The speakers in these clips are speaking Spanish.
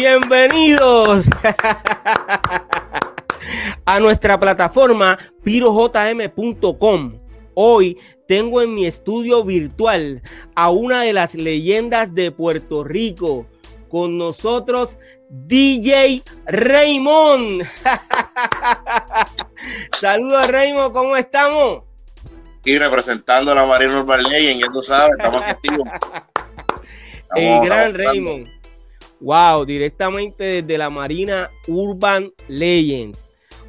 Bienvenidos a nuestra plataforma pirojm.com. Hoy tengo en mi estudio virtual a una de las leyendas de Puerto Rico. Con nosotros, DJ Raymond. Saludos, Raymond, ¿cómo estamos? Y representando a la Marina Urban Legend, ya tú sabes, estamos activos. El gran Raymond. Wow, directamente desde la Marina Urban Legends.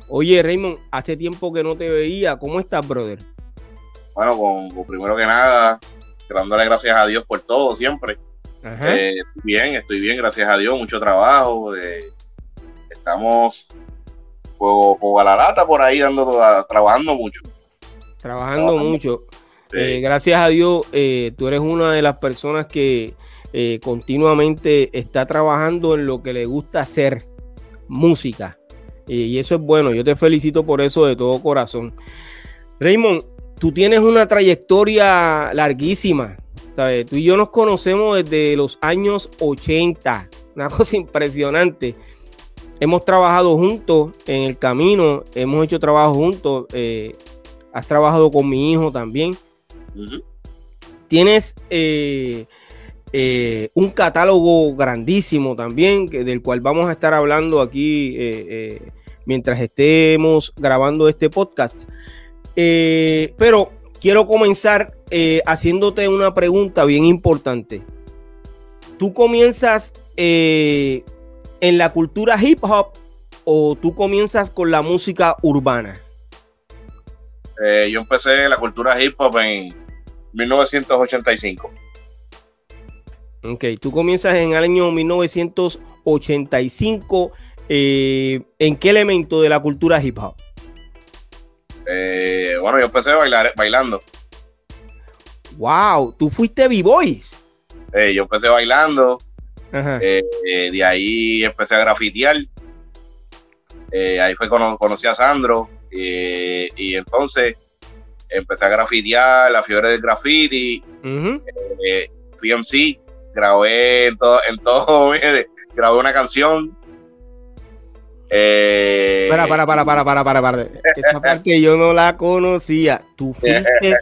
Oye, Raymond, hace tiempo que no te veía. ¿Cómo estás, brother? Bueno, con, primero que nada, dándole gracias a Dios por todo, siempre. Eh, bien, estoy bien, gracias a Dios, mucho trabajo. Eh, estamos juego, a la lata por ahí, dando, trabajando mucho. Trabajando, mucho. Eh, gracias a Dios, tú eres una de las personas que continuamente está trabajando en lo que le gusta hacer, música. Y eso es bueno, yo te felicito por eso de todo corazón. Raymond, tú tienes una trayectoria larguísima. ¿sabes? Tú y yo nos conocemos desde los años 80. Una cosa impresionante. Hemos trabajado juntos en el camino, hemos hecho trabajo juntos. Eh, has trabajado con mi hijo también. Tienes eh, eh, un catálogo grandísimo también, del cual vamos a estar hablando aquí mientras estemos grabando este podcast. Eh, pero quiero comenzar eh, haciéndote una pregunta bien importante. ¿Tú comienzas eh, en la cultura hip hop o tú comienzas con la música urbana? yo empecé la cultura hip hop en 1985. Ok, tú comienzas en el año 1985 eh, ¿en qué elemento de la cultura hip hop? Eh, bueno, yo empecé a bailar, bailando. Wow, tú fuiste B-Boys. Eh, yo empecé bailando. de ahí empecé a grafitear. ahí fue cuando conocí a Sandro. y entonces empecé a grafitear, la fiebre del graffiti. fui MC, grabé en todo, en todo, grabé una canción eh, para, para, para, para, para, para, para. Esa parte yo no la conocía. Tú fuiste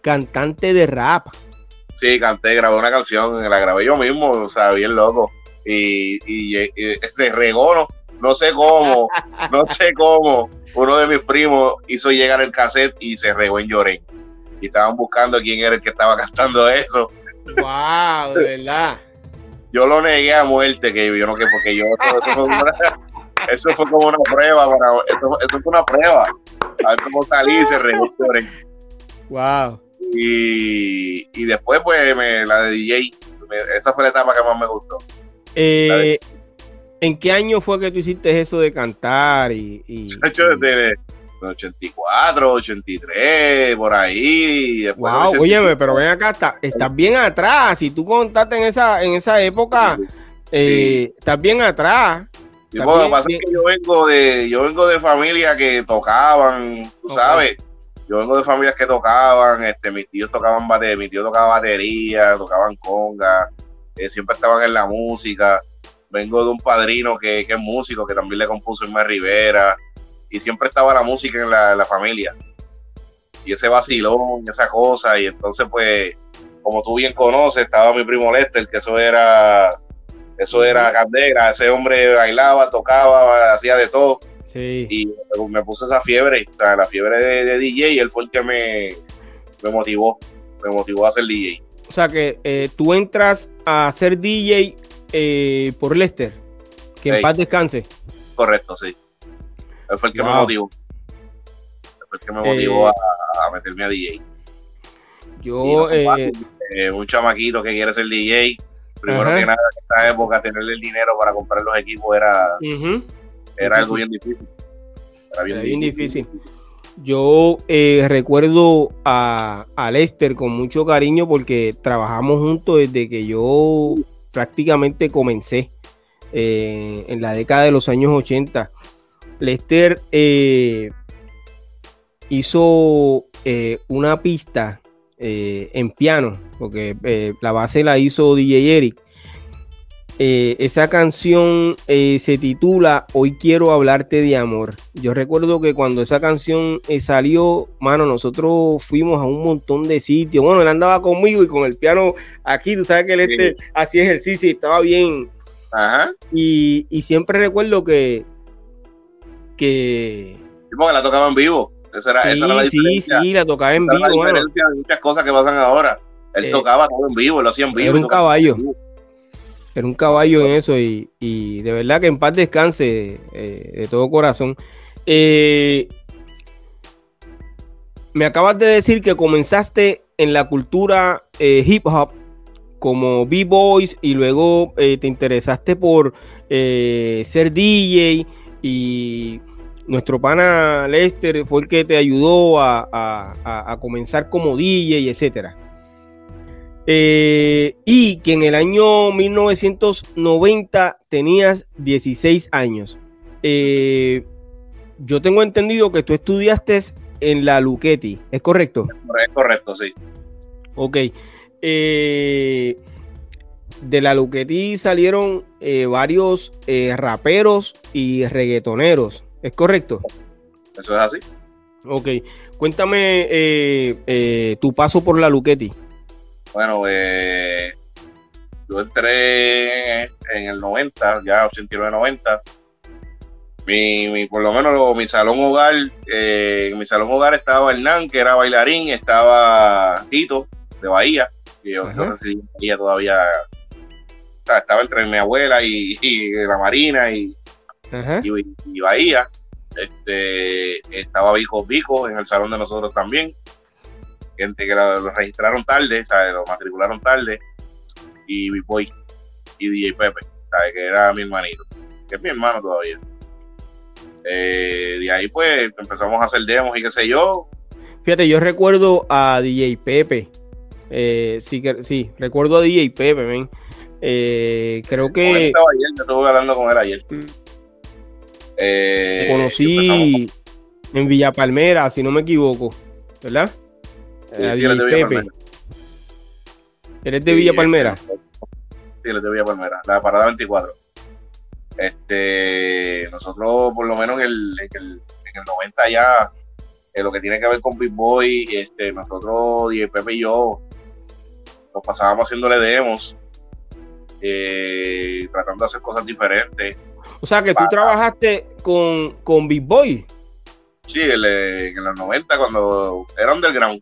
cantante de rap. Sí, canté, grabé una canción, la grabé yo mismo, o sea, bien loco. Y, y, se regó, no, no sé cómo, no sé cómo. Uno de mis primos hizo llegar el cassette y se regó en lloré. Y estaban buscando quién era el que estaba cantando eso. Wow, de verdad. Yo lo negué a muerte, que yo no que porque yo eso fue como una prueba, para, eso, eso fue una prueba. A ver cómo salí y se. Wow. Y, y después, pues, me, la de DJ, esa fue la etapa que más me gustó. Eh, ¿En qué año fue que tú hiciste eso de cantar? Y, y, desde 84, 83, por ahí. wow, óyeme, pero ven acá, estás bien atrás. Si tú contaste en esa, en esa época, eh, estás bien atrás lo que pasa es que yo vengo de, yo vengo de familia que tocaban, tú sabes. Yo vengo de familias que tocaban, este, mis tíos tocaban batería, mi tío tocaba batería, tocaban conga, eh, siempre estaban en la música. Vengo de un padrino que, es músico, que también le compuso en Rivera, y siempre estaba la música en la, la familia. Y ese vacilón, esa cosa, y entonces pues, como tú bien conoces, estaba mi primo Lester, que eso era eso era candela, ese hombre bailaba, tocaba, hacía de todo. Y me puse esa fiebre, la fiebre de, DJ, y él fue el que me, me motivó, me motivó a ser DJ. O sea que eh, tú entras a ser DJ eh, por Lester, que en paz descanse. Correcto, sí. Él fue el que me motivó. Él fue el que me motivó eh, a, meterme a DJ. Yo, un chamaquito que quiere ser DJ, primero que nada, en esta época, tener el dinero para comprar los equipos era, era algo bien difícil. Era bien, difícil. Yo eh, recuerdo a, a, Lester con mucho cariño porque trabajamos juntos desde que yo prácticamente comencé eh, en la década de los años 80. Lester eh, hizo una pista en piano porque eh, la base la hizo DJ Eric. eh, esa canción eh, se titula Hoy quiero hablarte de amor. Yo recuerdo que cuando esa canción eh, salió, mano, nosotros fuimos a un montón de sitios. Bueno, él andaba conmigo y con el piano aquí, tú sabes que él este, hacía ejercicio y estaba bien. Ajá. Y, siempre recuerdo que. Que. porque la tocaba en vivo. Esa era, esa era la diferencia. Sí, sí, la tocaba en vivo. La diferencia de muchas cosas que pasan ahora. Él tocaba todo en vivo, lo hacía en vivo. Era un caballo. Era un caballo en eso y, de verdad que en paz descanse eh, de todo corazón. Eh, me acabas de decir que comenzaste en la cultura eh, hip hop como B-Boys y luego te interesaste por ser DJ y nuestro pana Lester fue el que te ayudó a, a comenzar como DJ etcétera. Eh, y que en el año 1990 tenías 16 años. Eh, yo tengo entendido que tú estudiaste en la Luchetti, ¿es correcto? Es correcto, sí. Ok. Eh, de la Luchetti salieron varios raperos y reggaetoneros, ¿es correcto? Eso es así. Ok. Cuéntame tu paso por la Luchetti. Bueno, eh, yo entré en el 90, ya 89-90. Mi, mi, por lo menos mi salón hogar, eh, en mi salón hogar estaba Hernán, que era bailarín, estaba Tito, de Bahía, que yo no sé si Bahía todavía estaba entre mi abuela y, la Marina y, y, Bahía. Este, estaba Vico Vico en el salón de nosotros también gente que lo, registraron tarde, ¿sabes? lo matricularon tarde, y Big Boy y DJ Pepe, ¿sabes? que era mi hermanito, que es mi hermano todavía. Eh, de ahí pues empezamos a hacer demos y qué sé yo. Fíjate, yo recuerdo a DJ Pepe. Eh, sí, sí, recuerdo a DJ Pepe, ven. Eh, creo que. Estaba ayer, yo estuve hablando con él ayer. Eh, conocí en Villa Palmera, si no me equivoco, ¿verdad? Sí, sí, él es de Villa Palmera. ¿Eres de Villa Palmera? Sí, él es de Villa Palmera, la parada 24. Este, nosotros, por lo menos en el, en el, 90 ya, en lo que tiene que ver con Big Boy, este, nosotros, y Pepe y yo, nos pasábamos haciéndole demos, eh, tratando de hacer cosas diferentes. O sea, que tú trabajaste con, con Big Boy. Sí, en, en los 90, cuando era underground.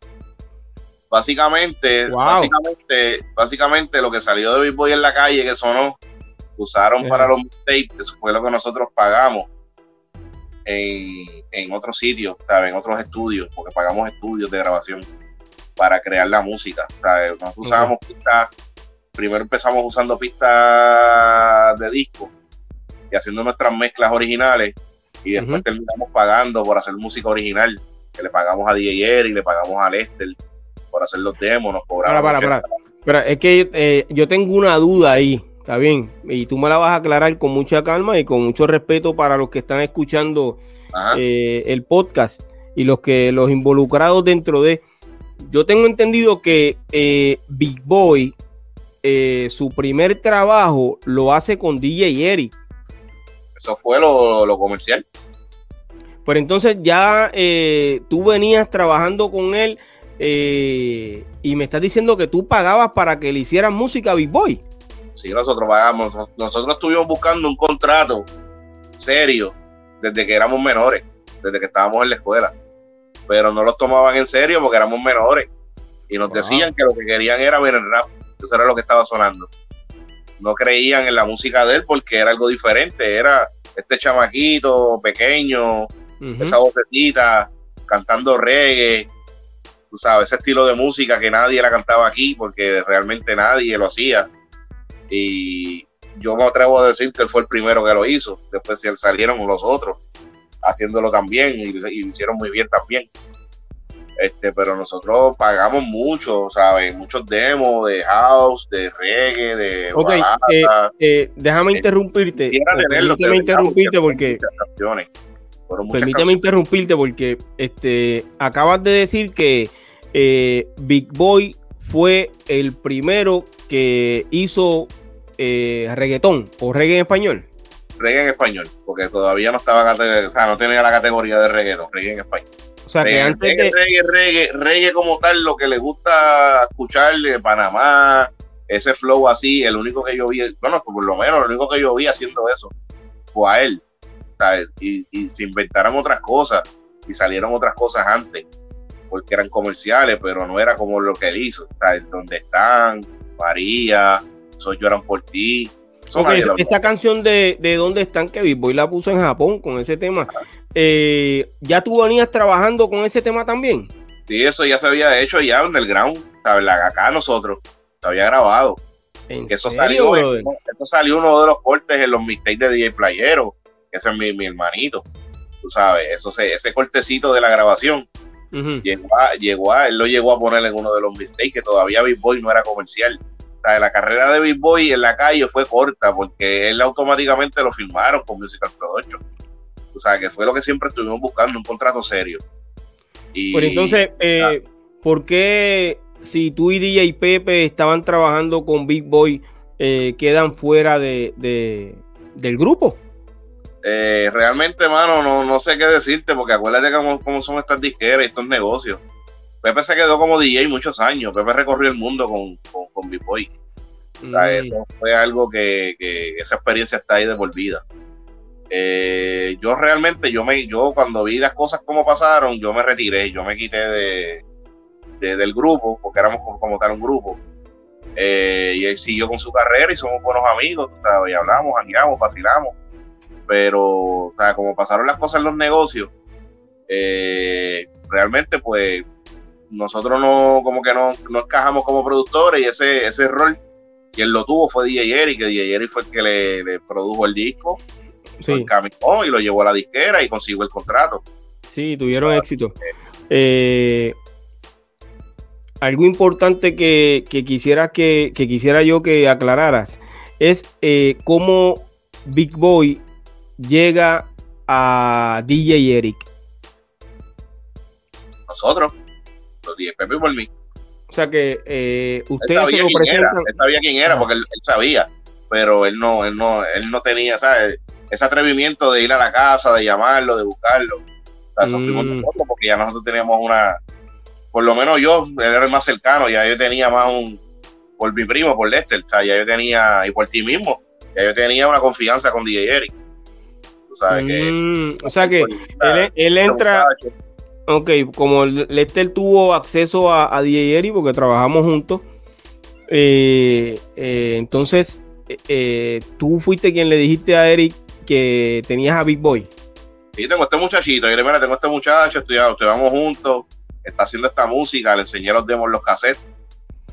Básicamente, básicamente, básicamente lo que salió de Big Boy en la calle que sonó, usaron para los tapes, eso fue lo que nosotros pagamos en, en otros sitios, en otros estudios, porque pagamos estudios de grabación para crear la música. Nosotros usábamos pistas, primero empezamos usando pistas de disco y haciendo nuestras mezclas originales y después terminamos pagando por hacer música original, que le pagamos a DJ y le pagamos a Lester por hacer los demos, nos cobramos. Para, para, para. es que eh, yo tengo una duda ahí, está bien, y tú me la vas a aclarar con mucha calma y con mucho respeto para los que están escuchando eh, el podcast y los que los involucrados dentro de. Yo tengo entendido que eh, Big Boy, su primer trabajo lo hace con DJ Eric. Eso fue lo, lo comercial. Pero entonces ya tú venías trabajando con él eh, y me estás diciendo que tú pagabas para que le hicieran música a Big Boy. Sí, nosotros pagamos. Nosotros estuvimos buscando un contrato serio desde que éramos menores, desde que estábamos en la escuela. Pero no los tomaban en serio porque éramos menores. Y nos decían que lo que querían era ver el rap. Eso era lo que estaba sonando. No creían en la música de él porque era algo diferente. Era este chamaquito pequeño, esa vocecita, cantando reggae tú sabes, ese estilo de música que nadie la cantaba aquí porque realmente nadie lo hacía. Y yo me atrevo a decir que él fue el primero que lo hizo. Después salieron los otros haciéndolo también y, y lo hicieron muy bien también. Este, pero nosotros pagamos mucho, ¿sabes? Muchos demos de house, de reggae, de. Ok, eh, eh, déjame interrumpirte. Permíteme interrumpirte porque. Permíteme interrumpirte porque este, acabas de decir que eh, Big Boy fue el primero que hizo eh, reggaetón o reggae en español. Reggae en español, porque todavía no estaba, o sea, no tenía la categoría de reggaetón, reggae en español. O sea, que antes reggae, de... reggae, reggae, reggae como tal, lo que le gusta escuchar de Panamá, ese flow así, el único que yo vi, bueno, por lo menos, el único que yo vi haciendo eso fue a él. ¿sabes? Y, y se inventaron otras cosas y salieron otras cosas antes, porque eran comerciales, pero no era como lo que él hizo. ¿sabes? Donde están, María, Soy lloran por ti. Eso Ok, nadie esa, lo- esa canción de, de ¿Dónde están? que Big Boy la puso en Japón con ese tema. Eh, ¿Ya tú venías trabajando con ese tema también? Sí, eso ya se había hecho ya en el ground, acá nosotros, se había grabado. ¿En Que eso salió, eso salió uno de los cortes en los mixtapes de DJ Playero, que ese es mi, mi hermanito. Tú sabes, eso se- ese cortecito de la grabación llegó a, llegó a, él lo llegó a poner en uno de los mixtapes, que todavía Big Boy no era comercial. O sea, la carrera de Big Boy en la calle fue corta porque él automáticamente lo firmaron con Musical Production. O sea, que fue lo que siempre estuvimos buscando, un contrato serio. Y, Pero entonces, eh, ¿por qué si tú y DJ Pepe estaban trabajando con Big Boy, eh, quedan fuera de, de- del grupo? eh, realmente, mano, no, no sé qué decirte, porque acuérdate cómo, cómo son estas disqueras y estos negocios. Pepe se quedó como DJ muchos años. Pepe recorrió el mundo con, con, con Big Boy. O sea, Mm, eso fue algo que, que esa experiencia está ahí de por vida. Eh, yo realmente, yo me, yo cuando vi las cosas como pasaron, yo me retiré, yo me quité de, de- del grupo, porque éramos como, como tal un grupo. Eh, y él siguió con su carrera y somos buenos amigos, y hablamos, jangueamos, vacilamos. Pero, o sea, como pasaron las cosas en los negocios, eh, realmente, pues, nosotros no, como que no, no encajamos como productores y ese, ese rol quien lo tuvo fue DJ Eric, que DJ Eric fue el que le produjo el disco, sí, encaminó y lo llevó a la disquera y consiguió el contrato. sí, tuvieron éxito. Eh, algo importante que, que quisiera que, que quisiera yo que aclararas es eh, cómo Big Boy llega a DJ Eric. Nosotros, los DJ Pepe y por mí. O sea que eh, ustedes se sabía lo quién era, él sabía quién era porque él, él sabía, pero él no, él no, él no tenía, ¿sabes? Ese atrevimiento de ir a la casa, de llamarlo, de buscarlo. O sea, Mm. fuimos nosotros porque ya nosotros teníamos una, por lo menos yo, él era el más cercano, ya yo tenía más un, por mi primo, por Lester, o sea, ya yo tenía, y por ti mismo, ya yo tenía una confianza con DJ Eric. Que... Mm, o sea que Ah, él, él ese entra, ok, como Lester tuvo acceso a, a DJ Eric porque trabajamos juntos, eh, eh, entonces eh, tú fuiste quien le dijiste a Eric que tenías a Big Boy. Sí, tengo este muchachito, yo le mira, tengo este muchacho, estudiamos, estudiamos juntos, está haciendo esta música, le enseñé los demos, los cassettes,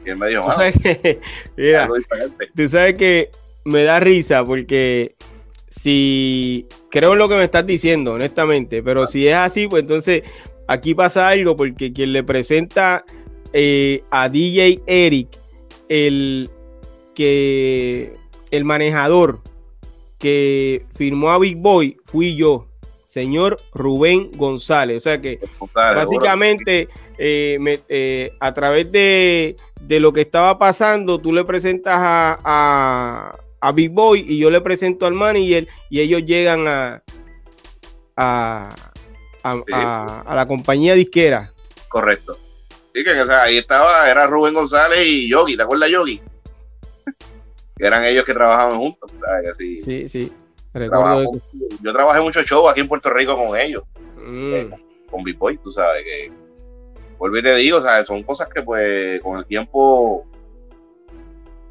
y él me dijo, Tú "Ah, sabes que, mira, algo diferente. tú sabes que me da risa porque si creo en lo que me estás diciendo, honestamente, pero si es así, pues entonces aquí pasa algo porque quien le presenta eh, a DJ Eric, el que el manejador que firmó a Big Boy fui yo, señor Rubén González. O sea que Básicamente, eh, me- eh, a través de, de lo que estaba pasando, tú le presentas a, a, a Big Boy y yo le presento al manager y ellos llegan a, a, a, Sí. a- a la compañía disquera. Correcto. Sí, que o sea, ahí estaba, era Rubén González y Yogi, ¿te acuerdas Yogi? Eran ellos que trabajaban juntos. ¿sabes? Que sí, Sí, recuerdo eso. Yo trabajé mucho show aquí en Puerto Rico con ellos, Mm, con Big Boy, tú sabes que. Vuelvo y te digo, ¿sabes? Son cosas que, pues, con el tiempo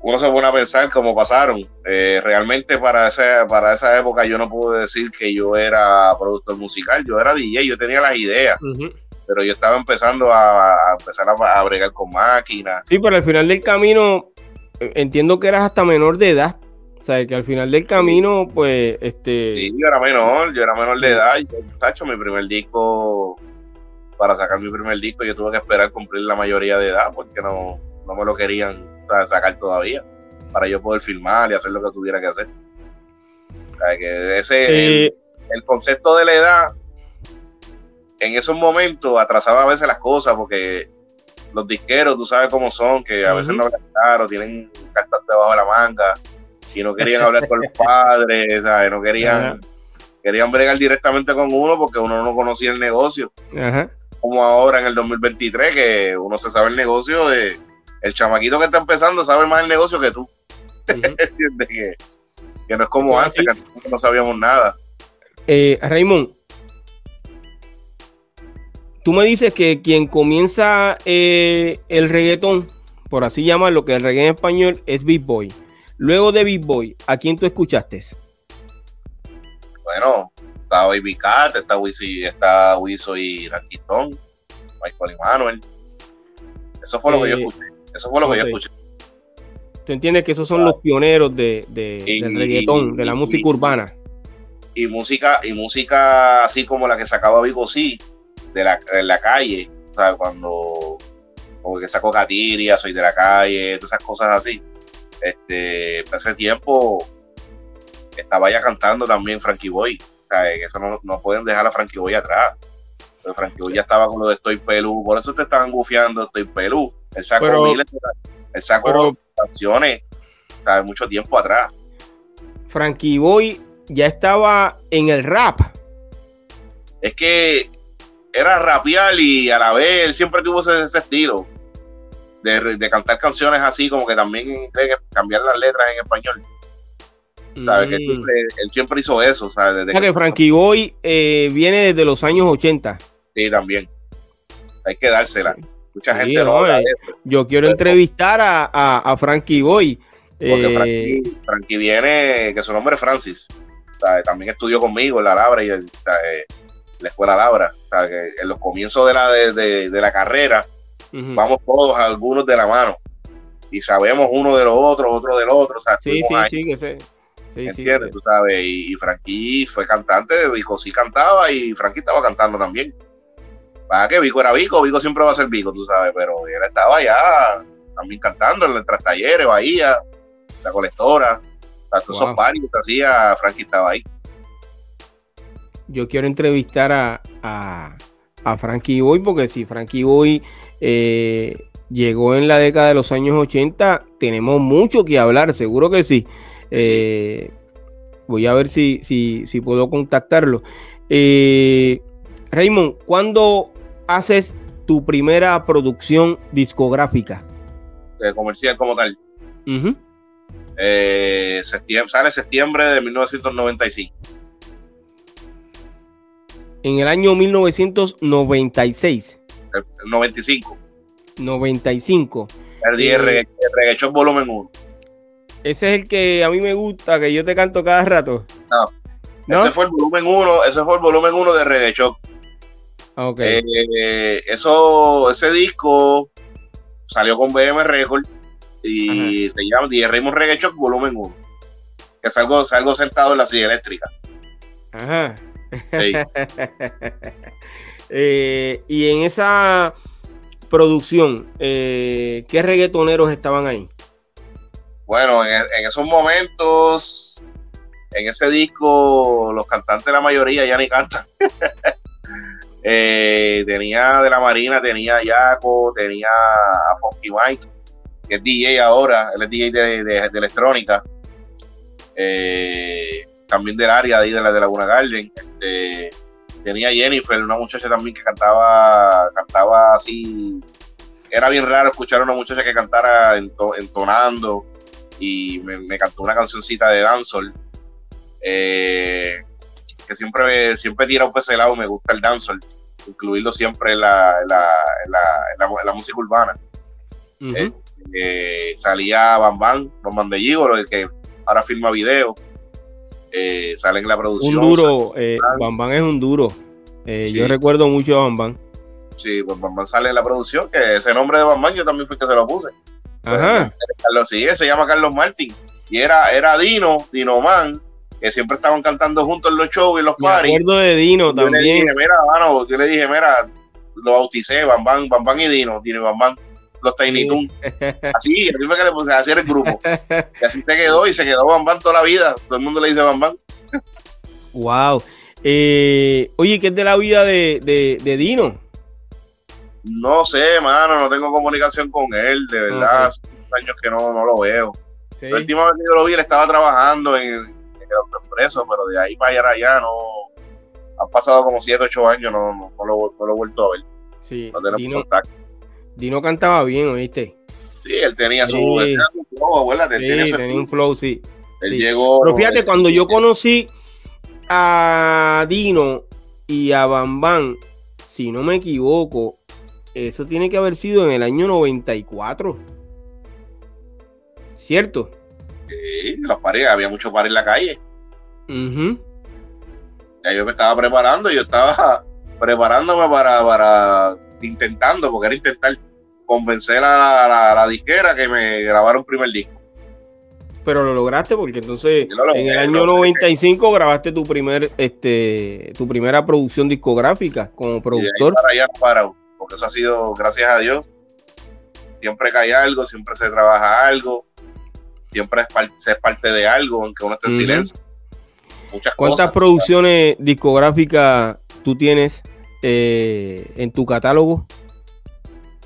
uno se pone a pensar cómo pasaron. Eh, realmente para esa, para esa época yo no puedo decir que yo era productor musical, yo era DJ, yo tenía las ideas, ujú. pero yo estaba empezando a, a empezar a, a bregar con máquinas. Sí, pero al final del camino, eh, entiendo que eras hasta menor de edad. O sea, que al final del camino, pues, este... Sí, yo era menor, yo era menor de edad. Yo, tacho, mi primer disco, para sacar mi primer disco, yo tuve que esperar cumplir la mayoría de edad porque no, no me lo querían o sea, sacar todavía para yo poder filmar y hacer lo que tuviera que hacer. O sea, que ese, eh, el, el concepto de la edad, en esos momentos atrasaba a veces las cosas porque los disqueros, tú sabes cómo son, que a veces no hablan claro, tienen cartas debajo de la manga. y no querían hablar con los padres, ¿sabes? No querían, querían bregar directamente con uno porque uno no conocía el negocio. Como ahora en el 2023, que uno se sabe el negocio de. El chamaquito que está empezando sabe más el negocio que tú. que, no es como antes, que no sabíamos nada. Eh, Raymond, tú me dices que quien comienza eh, el reggaetón, por así llamarlo, que el reggaetón en español es Big Boy. Luego de Big Boy, ¿a quién tú escuchaste? Bueno, está Baby Cat, está Wiso, está Wiso y Raquitón, Michael y Manuel. Eso fue lo que yo eh, escuché. Eso fue lo que yo escuché. ¿Tú entiendes que esos son los pioneros de, del reggaetón, de la música urbana? Y música, y música así como la que sacaba Vigo sí, de la, de la calle, o sea, cuando como que sacó Catiria, soy de la calle, todas esas cosas así. Este, hace tiempo estaba ya cantando también Frankie Boy. O sea, que eso no, no pueden dejar a Frankie Boy atrás. Pero Frankie Boy ya estaba con lo de Estoy Pelú, por eso te estaban gufiando Estoy Pelú. El saco miles, el saco canciones, o mucho tiempo atrás. Frankie Boy ya estaba en el rap. Es que era rapear y a la vez él siempre tuvo ese, estilo de, cantar canciones así, como que también cambiar las letras en español. ¿Sabes? Que mm. él siempre hizo eso. ¿sabes? Desde que, Frankie Boy eh, viene desde los años 80. Sí, también. Hay que dársela. Mucha gente eh, Yo quiero entrevistar a, a, Frankie Boy. Porque eh, Frankie, viene, que su nombre es Francis. También estudió conmigo en la Labra y el, la escuela Labra. Que en los comienzos de la, de, la carrera, vamos todos, algunos de la mano. Y sabemos uno de los otros, otro del otro. sí, sí, sí, que sé. Sí, ¿Entiendes? Tú sabes, y, Frankie fue cantante, Vico sí cantaba y Frankie estaba cantando también. Para que Vico era Vico, Vico siempre va a ser Vico, tú sabes, pero él estaba allá también cantando en el talleres, Bahía, la colectora, todos esos varios que hacía, Frankie estaba ahí yo quiero entrevistar a, a, Frankie Boy, porque si Frankie Boy eh, llegó en la década de los años 80, tenemos mucho que hablar, seguro que sí. Eh, voy a ver si, si, si puedo contactarlo. Eh, Raymond, ¿cuándo haces tu primera producción discográfica? De comercial como tal. septiembre, sale septiembre de 1995 en el año 1996. 95. 95. El, eh, volumen 1. Ese es el que a mí me gusta, que yo te canto cada rato. No. Ese fue el volumen 1, ese fue el volumen 1 de Reggae Ok. Eh, eso, ese disco salió con BM Record y se llama Die Raymond Reggae volumen 1. Que salgo, salgo sentado en la silla eléctrica. Ajá. Eh, y en esa producción, eh, ¿qué reggaetoneros estaban ahí? Bueno, en, esos momentos, en ese disco, los cantantes, la mayoría ya ni cantan. Eh, tenía de la Marina, tenía a Yaco, tenía a Funky Mike, que es DJ ahora, él es DJ de, de electrónica. Eh, también del área de ahí de la de Laguna Garden. Este, tenía Jennifer, una muchacha también que cantaba, cantaba así. Era bien raro escuchar a una muchacha que cantara entonando y me, cantó una cancioncita de dancehall. Eh, que siempre, siempre tira un lado me gusta el dancehall, incluirlo siempre en la, la, música urbana. Eh, eh, salía Bam Bam, Bam de Gigolo, el que ahora filma video eh, sale en la producción. Un duro, eh, Bam es un duro. Eh, yo recuerdo mucho a Bam Bam. Sí, pues Bam sale en la producción, que ese nombre de Bam yo también fui que se lo puse. Ajá. Carlos, sí, se llama Carlos Martín. Y era, era Dino, Dino Man, que siempre estaban cantando juntos en los shows y en los parties. Me acuerdo de Dino también. Le dije, mira, yo le dije, mira, lo bauticé, Bam Bam, Bam y Dino, Dino Bam Bam los Tiny Toon. Así, así fue que le puse, así era el grupo. Y así se quedó y se quedó Bambam toda la vida. Todo el mundo le dice Bambam. Wow. Eh, oye, ¿qué es de la vida de, de, Dino? No sé, mano, no tengo comunicación con él, de verdad. Hace años que no, no lo veo. La última vez que yo lo vi, él estaba trabajando en, el autoexpreso, pero de ahí para allá, no. Han pasado como 7, 8 años, no, no, lo, no, lo, he vuelto a ver. Sí, Dino, Dino cantaba bien, ¿oíste? Sí, él tenía su, flow, abuela, sí, tenía, un flow, sí. Él llegó. Pero fíjate, cuando yo conocí a Dino y a Bam si no me equivoco, eso tiene que haber sido en el año 94. ¿Cierto? Sí, las paredes, había muchos pares en la calle. Ya yo me estaba preparando, yo estaba preparándome para, para intentando, porque era intentar convencer a la, disquera que me grabara un primer disco. Pero lo lograste porque entonces en el año 95 grabaste tu primer este tu primera producción discográfica como productor. para allá para, porque eso ha sido gracias a Dios. Siempre cae algo, siempre se trabaja algo, siempre es, es parte de algo, aunque uno esté en silencio. Muchas ¿Cuántas producciones discográficas tú tienes eh, en tu catálogo?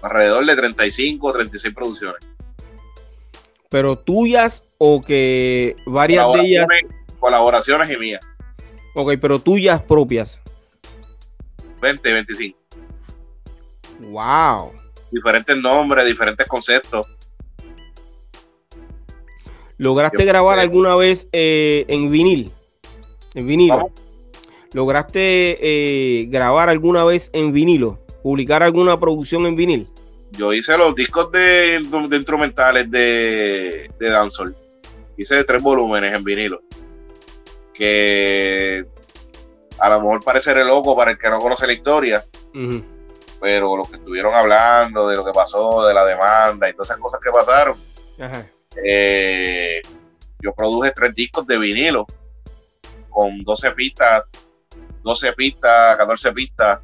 alrededor de 35 o 36 producciones. Pero tuyas o que varias de ellas. Colaboraciones y mías. Ok, pero tuyas propias. 20, 25. Wow. Diferentes nombres, diferentes conceptos. ¿Lograste grabar alguna vez eh, en vinil? En vinilo. ¿Lograste eh, grabar alguna vez en vinilo? publicar alguna producción en vinil? Yo hice los discos de, instrumentales de, de. Hice tres volúmenes en vinilo. Que a lo mejor parece loco para el que no conoce la historia. Pero lo que estuvieron hablando de lo que pasó, de la demanda y todas esas cosas que pasaron. Eh, yo produje tres discos de vinilo con 12 pistas, 12 pistas, 14 pistas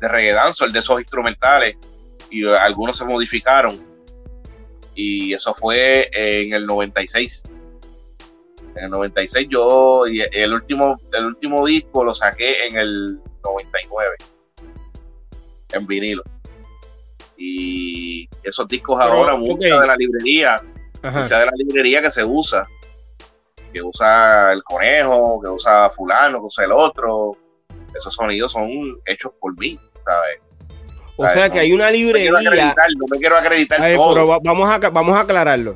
de reggae el de esos instrumentales, y algunos se modificaron. Y eso fue en el 96. En el 96 yo, y el último, el último disco lo saqué en el 99, en vinilo. Y esos discos ahora, mucha de la librería, mucha de la librería que se usa, que usa el conejo, que usa fulano, que usa el otro, esos sonidos son hechos por mí, ¿sabes? O sea que hay una librería. No me quiero acreditar, todo. Pero vamos a, vamos a aclararlo.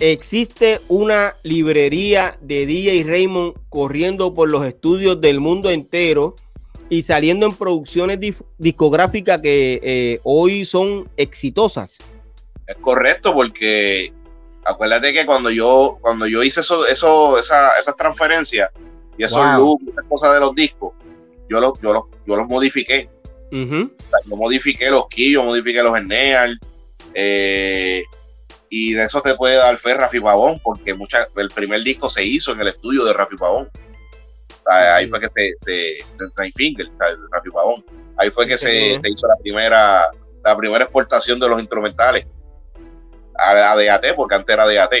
Existe una librería de DJ Raymond corriendo por los estudios del mundo entero y saliendo en producciones discográficas que eh, hoy son exitosas. Es correcto, porque acuérdate que cuando yo, cuando yo hice eso, eso, esa, esas transferencias y esos looks, esas cosas de los discos, yo los, yo los, yo los modifiqué. yo modifiqué los keys, yo modifiqué los Eneal, eh, y de eso te puede dar fe Rafi Pavón, porque mucha, el primer disco se hizo en el estudio de Rafi Pavón. ahí fue que se, se Finger, Rafi Pavón. Ahí fue que se, se, hizo la primera, la primera exportación de los instrumentales a la DAT, porque antes era DAT.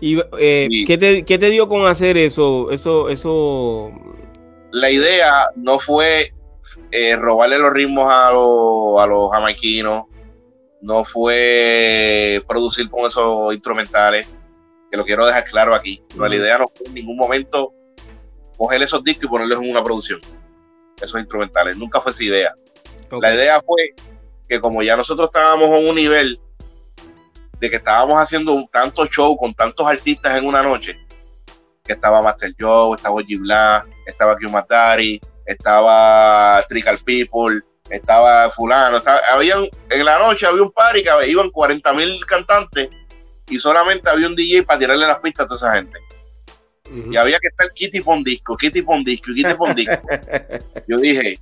¿Y eh, ¿qué, te, ¿qué, te, dio con hacer eso? Eso, eso la idea no fue eh, robarle los ritmos a, a los jamaiquinos, no fue producir con esos instrumentales, que lo quiero dejar claro aquí. la idea no fue en ningún momento coger esos discos y ponerlos en una producción, esos instrumentales. Nunca fue esa idea. La idea fue que como ya nosotros estábamos en un nivel de que estábamos haciendo un tanto show con tantos artistas en una noche, que estaba Master Joe, estaba G Black, estaba Q Matari, estaba Trical People, estaba fulano, habían, en la noche había un party que iban 40 mil cantantes y solamente había un DJ para tirarle las pistas a toda esa gente. Y había que estar Kitty Pondisco, Kitty Pondisco, Kitty Pondisco. yo dije,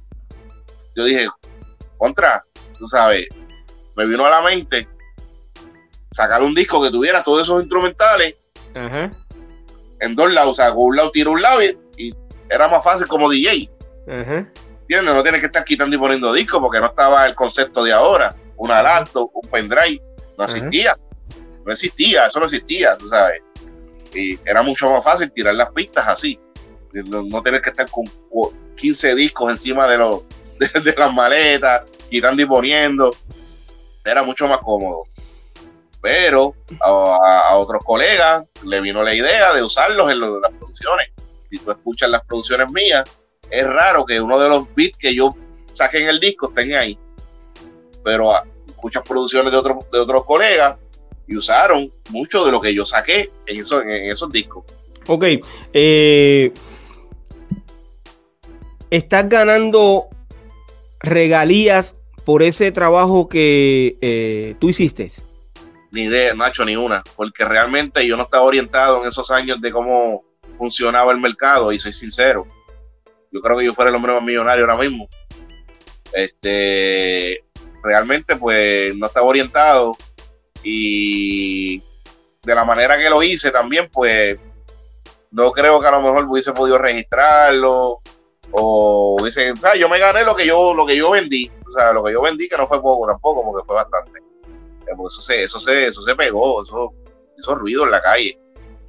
yo dije, contra, tú sabes, me vino a la mente sacar un disco que tuviera todos esos instrumentales en dos lados, o sea, con un lado tiro un lado y, era más fácil como DJ. ¿Entiendes? No tienes que estar quitando y poniendo discos porque no estaba el concepto de ahora. Una laptop, un pendrive, no existía. No existía, eso no existía, tú sabes. Y era mucho más fácil tirar las pistas así. No, tener que estar con 15 discos encima de, los, de, las maletas, quitando y poniendo. Era mucho más cómodo. Pero a, otros colegas le vino la idea de usarlos en, las producciones. Si tú escuchas las producciones mías, es raro que uno de los beats que yo saque en el disco estén ahí. Pero ah, escuchas producciones de, otros de otros colegas y usaron mucho de lo que yo saqué en, eso, en, esos discos. Ok. Eh, estás ganando regalías por ese trabajo que eh, tú hiciste. Ni idea, Nacho, ni una, porque realmente yo no estaba orientado en esos años de cómo funcionaba el mercado y soy sincero. Yo creo que yo fuera el hombre más millonario ahora mismo. Este, realmente pues no estaba orientado y de la manera que lo hice también pues no creo que a lo mejor hubiese podido registrarlo o o yo me gané lo que yo lo que yo vendí, o sea, lo que yo vendí que no fue poco tampoco, porque fue bastante. Eh, eso se eso se eso se pegó, eso hizo ruido en la calle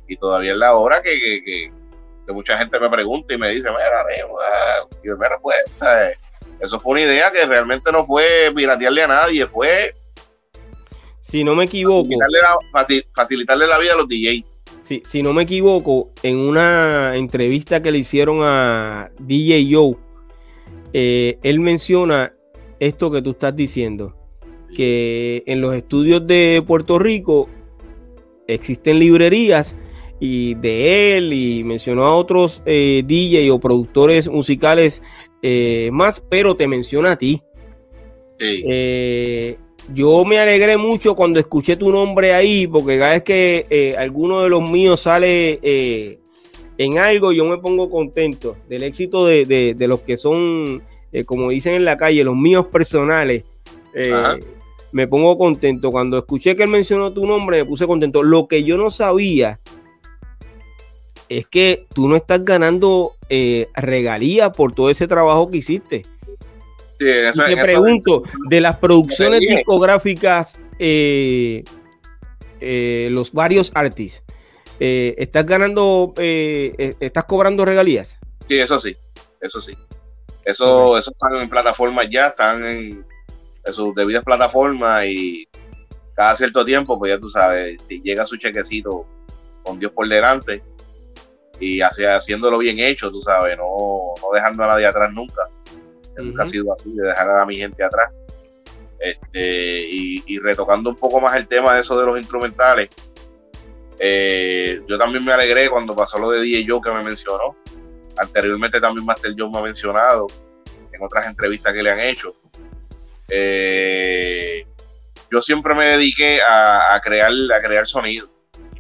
y todavía es la hora que, que, mucha gente me pregunta y me dice, mira, y me respuesta, eso fue una idea que realmente no fue piratearle a nadie, fue si no me equivoco. Facilitarle la, vida a los DJs. Si, si, no me equivoco, en una entrevista que le hicieron a DJ Joe, eh, él menciona esto que tú estás diciendo, que en los estudios de Puerto Rico existen librerías y de él y mencionó a otros eh, DJ o productores musicales eh, más, pero te menciona a ti. Sí. Eh, yo me alegré mucho cuando escuché tu nombre ahí, porque cada vez que eh, alguno de los míos sale en algo, yo me pongo contento del éxito de, los que son, como dicen en la calle, los míos personales. Me pongo contento. Cuando escuché que él mencionó tu nombre, me puse contento. Lo que yo no sabía es que tú no estás ganando regalías por todo ese trabajo que hiciste te pregunto, de las producciones discográficas, eh, eh, los varios artistas, eh, ¿estás ganando, estás cobrando regalías? Sí, eso sí, eso sí. Eso, eso están en plataformas ya, están en, sus debidas plataformas y cada cierto tiempo, pues ya tú sabes, llega su chequecito con Dios por delante y haciéndolo bien hecho, tú sabes, no, no dejando a nadie atrás nunca nunca ha sido así, de dejar a mi gente atrás. Este, y, retocando un poco más el tema de eso de los instrumentales, eh, yo también me alegré cuando pasó lo de DJ Joe que me mencionó. Anteriormente también Master Joe me ha mencionado en otras entrevistas que le han hecho. Eh, yo siempre me dediqué a, crear, a crear sonido.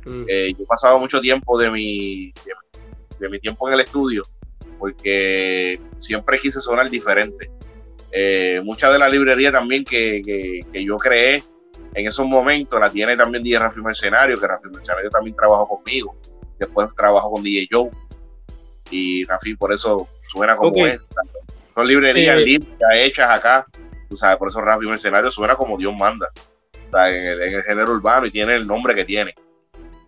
Mm. Eh, yo he pasado mucho tiempo de mi, de mi tiempo en el estudio porque siempre quise sonar diferente. Eh, mucha de la librería también que, yo creé en esos momentos la tiene también DJ Rafi Mercenario, que Rafi Mercenario también trabajó conmigo. Después trabajó con DJ Joe. Y Rafi por eso suena como Son librerías eh, limpias, hechas acá. Tú sabes, por eso Rafi Mercenario suena como Dios manda. en, el, género urbano y tiene el nombre que tiene.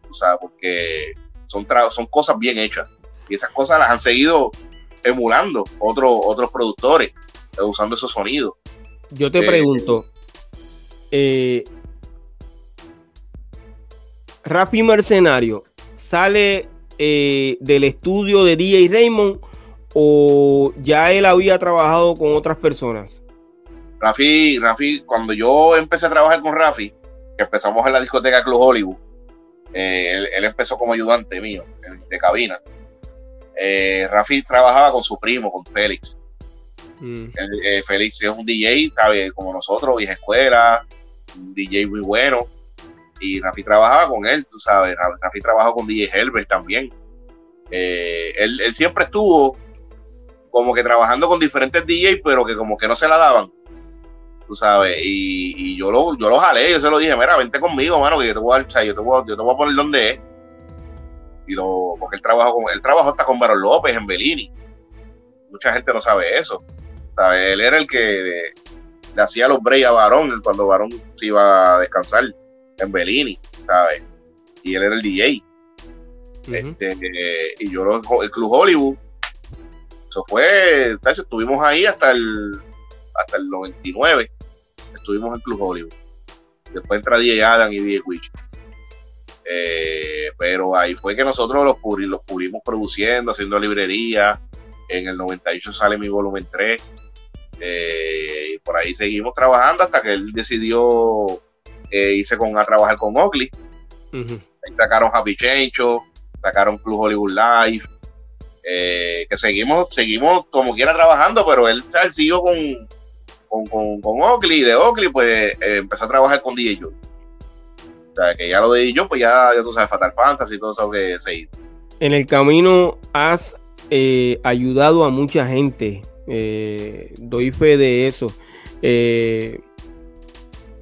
Tú sabes, porque son, son cosas bien hechas. Y esas cosas las han seguido emulando otros otros productores, eh, usando esos sonidos. Yo te eh, pregunto, eh, Rafi Mercenario sale del estudio de DJ Raymond o ya él había trabajado con otras personas? Rafi, Rafi, cuando yo empecé a trabajar con Rafi, que empezamos en la discoteca Club Hollywood, él, empezó como ayudante mío de cabina eh, Rafi trabajaba con su primo, con Félix. Mm. Eh, Félix es un DJ, ¿sabe? Como nosotros, vieja escuela, un DJ muy bueno. Y Rafi trabajaba con él, tú sabes. Rafi trabajó con DJ Helbert también. Eh, él, siempre estuvo como que trabajando con diferentes DJs, pero que como que no se la daban. Tú sabes, y, yo lo, yo lo jalé, yo se lo dije, mira, vente conmigo, mano, que yo te voy a, yo te voy, yo te voy a poner donde es y lo, porque él trabajó con, él trabajó hasta con Barón López en Bellini. Mucha gente no sabe eso. Él era el que le hacía los breaks a Barón cuando Barón se iba a descansar en Bellini, ¿sabes? Y él era el DJ. este, y yo el Club Hollywood, eso fue, hecho, estuvimos ahí hasta el hasta el 99, estuvimos en Club Hollywood. Después entra DJ Adam y DJ Witch. Eh, pero ahí fue que nosotros los, los pudimos produciendo, haciendo librería. En el 98 sale mi volumen 3. Eh, y por ahí seguimos trabajando hasta que él decidió eh, irse con, a trabajar con Oakley. sacaron Happy Chencho, sacaron Club Hollywood Live. Eh, que seguimos, seguimos como quiera trabajando, pero él, siguió con, con, con, Oakley y de Oakley pues empezó a trabajar con DJ Joe. O sea, que ya lo de yo, pues ya, ya tú sabes, Fatal Fantasy y todo eso que se hizo. En el camino has eh, ayudado a mucha gente. Eh, doy fe de eso. Eh,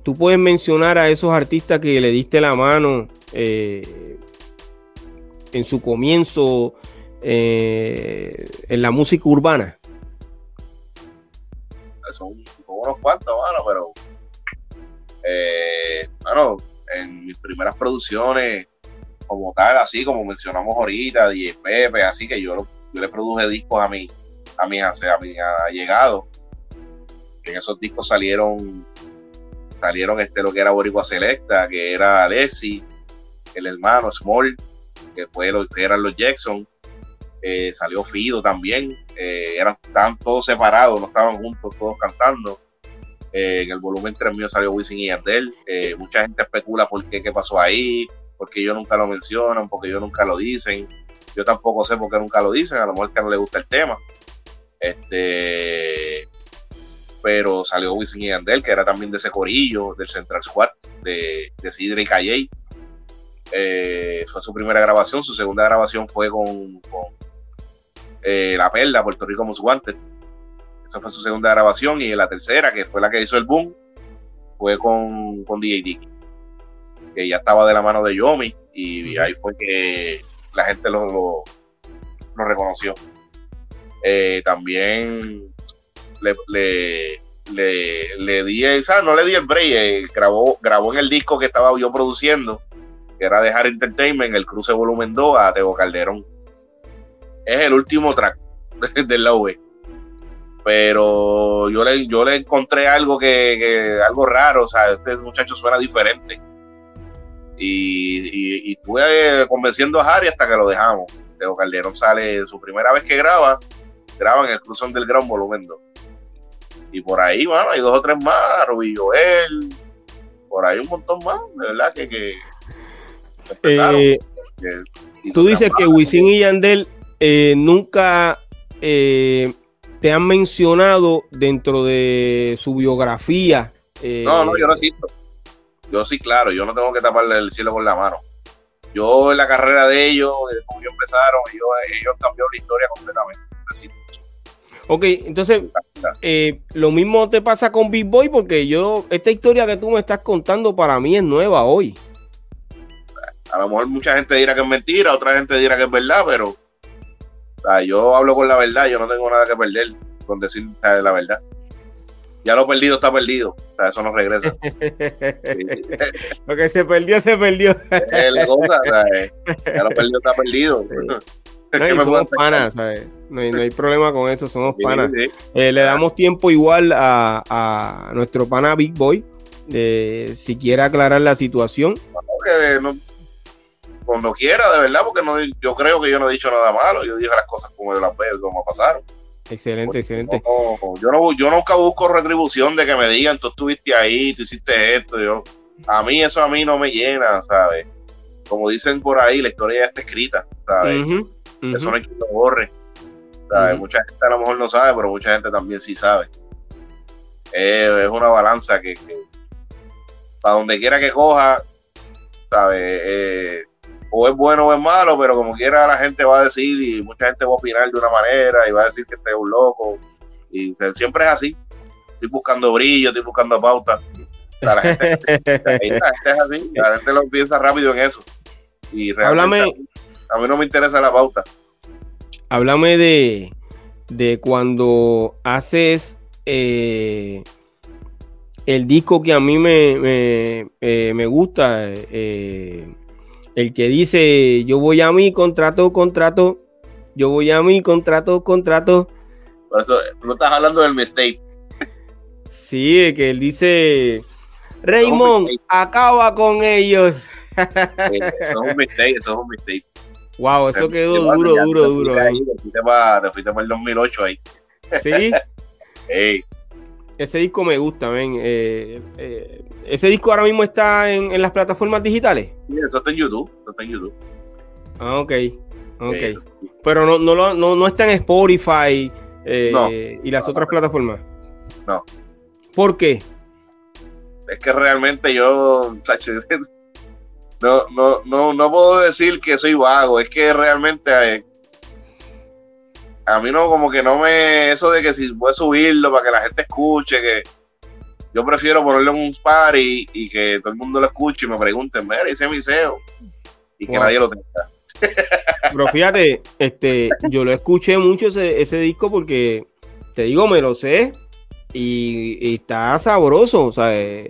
tú puedes mencionar a esos artistas que le diste la mano en su comienzo en la música urbana. Son, unos cuantos, mano, pero bueno, en mis primeras producciones como tal, así como mencionamos ahorita, DJ Pepe, así que yo, yo le produje discos a mi, a mi, a mi allegado. En esos discos salieron, salieron este lo que era Boricua Selecta, que era Alessi, el hermano Small, que fue lo que eran los Jackson. Eh, salió Fido también, eh, eran, estaban todos separados, no estaban juntos todos cantando. Eh, en el volumen 3 mío salió Wisin y Yandel. Eh, mucha gente especula por qué, qué pasó ahí, porque ellos nunca lo mencionan, porque ellos nunca lo dicen. Yo tampoco sé por qué nunca lo dicen, a lo mejor que no le gusta el tema. Este, pero salió Wisin y Yandel, que era también de ese corillo, del Central Squad, de, de Sidre y Calle. Eh, fue su primera grabación, su segunda grabación fue con, La Perla, Puerto Rico Most Wanted esa fue su segunda grabación. Y la tercera, que fue la que hizo el boom, fue con, con DJ Dicky, que ya estaba de la mano de Yomi. Y ahí fue que la gente lo, lo, reconoció. Eh, también le, le, le, di, no le di el break, eh, grabó, grabó en el disco que estaba yo produciendo, que era de Entertainment, el Cruce Volumen 2 a Teo Calderón. Es el último track del la pero yo le, yo le encontré algo que, algo raro, o sea, este muchacho suena diferente. Y, y, estuve convenciendo a Harry hasta que lo dejamos. Teo Calderón sale su primera vez que graba, graba en el Cruzón del Gran Volumen 2. Y por ahí, bueno, hay dos o tres más, Rubí Joel, por ahí un montón más, de verdad que, que, eh, tú dices que Wisin y Yandel eh, nunca eh, te han mencionado dentro de su biografía. Eh, no, no, yo no existo. Yo sí, claro, yo no tengo que taparle el cielo con la mano. Yo en la carrera de ellos, como ellos empezaron, ellos, ellos cambiaron la historia completamente. Ok, entonces eh, lo mismo te pasa con Big Boy porque yo, esta historia que tú me estás contando para mí es nueva hoy. A lo mejor mucha gente dirá que es mentira, otra gente dirá que es verdad, pero yo hablo con la verdad, yo no tengo nada que perder con decir la verdad. Ya lo perdido está perdido, o sea, eso no regresa. lo que se perdió, se perdió. Eh, ya lo perdido está perdido. No, somos panas, No hay, problema con eso, somos panas. Eh, le damos tiempo igual a, nuestro pana Big Boy, si quiere aclarar la situación cuando quiera, de verdad, porque no, yo creo que yo no he dicho nada malo, yo dije las cosas como de las veo, como pasaron. Excelente, excelente. yo, no, yo nunca busco retribución de que me digan, tú estuviste ahí, tú hiciste esto, yo, a mí eso a mí no me llena, ¿sabes? Como dicen por ahí, la historia ya está escrita, ¿sabes? Eso no hay que lo borre. ¿sabes? Mucha gente a lo mejor no sabe, pero mucha gente también sí sabe. es una balanza que, que para donde quiera que coja, ¿sabes? Eh, o es bueno o es malo, pero como quiera la gente va a decir y mucha gente va a opinar de una manera y va a decir que este es un loco. Y siempre es así. Estoy buscando brillo, estoy buscando pauta. la, gente, es así, la gente lo piensa rápido en eso. Y realmente a mí no me interesa la pauta. Háblame de, de cuando haces eh, el disco que a mí me, me, eh, me gusta. Eh, el que dice, yo voy a mi contrato, contrato, yo voy a mi contrato, contrato. Por eso, no estás hablando del mistake. Sí, que él dice, Raymond, acaba con ellos. eso es un mistake, eso es un mistake. Wow, eso quedó duro, duro, duro. Te fuiste para el 2008 ahí. Sí. Ese disco me gusta, ven. Eh, eh, ese disco ahora mismo está en, en, las plataformas digitales. Sí, eso está en YouTube. Eso está en YouTube. Ah, ok. Ok. Pero no, no, no, no está en Spotify eh, y las otras plataformas. No. ¿Por qué? Es que realmente yo, no, no, no, no puedo decir que soy vago, es que realmente a mí no, como que no me, eso de que si voy a subirlo para que la gente escuche, que yo prefiero ponerlo en un par y, que todo el mundo lo escuche y me pregunten, mira, ese miseo, y que nadie lo tenga. Pero fíjate, este, yo lo escuché mucho ese, ese disco porque, te digo, me lo sé y, está sabroso, o sea, es,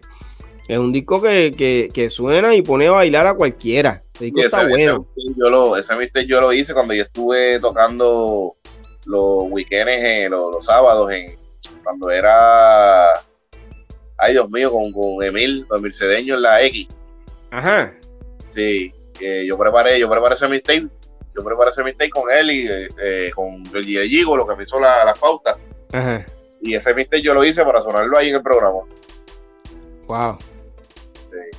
un disco que, suena y pone a bailar a cualquiera. Ese disco está bueno. yo lo, ese yo lo hice cuando yo estuve tocando los weekends, eh, los, sábados, en, cuando era, ay Dios mío, con, con Emil, con Emil Cedeño en la X. Ajá. Sí, yo preparé, yo preparé ese mixtape, yo preparé ese mixtape con él y eh, con el Gigo, lo que me hizo la, la pauta. Y ese mixtape yo lo hice para sonarlo ahí en el programa. Wow. Sí.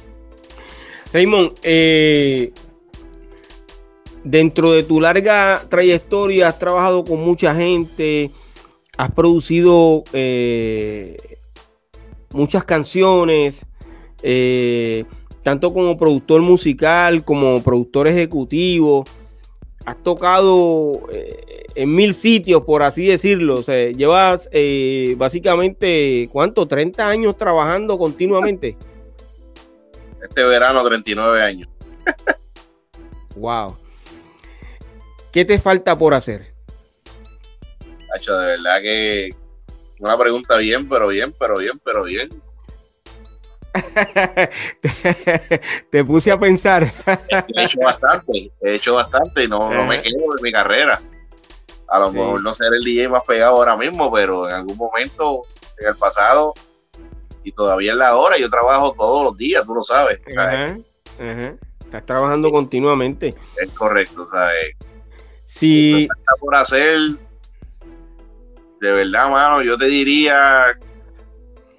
Raymond, eh, dentro de tu larga trayectoria has trabajado con mucha gente, has producido eh, muchas canciones. Eh, tanto como productor musical, como productor ejecutivo. Has tocado eh, en mil sitios, por así decirlo. O sea, llevas eh, básicamente, ¿cuánto? 30 años trabajando continuamente. Este verano, 39 años. wow. ¿Qué te falta por hacer? Hacho, de verdad que una pregunta bien, pero bien, pero bien, pero bien. te, puse a pensar. he hecho bastante, he hecho bastante y no, me quedo en mi carrera. A lo mejor no ser el DJ más pegado ahora mismo, pero en algún momento en el pasado y todavía en la hora, yo trabajo todos los días, tú lo sabes. Estás trabajando continuamente. Es correcto, ¿sabes? Si. por hacer, de verdad, mano, yo te diría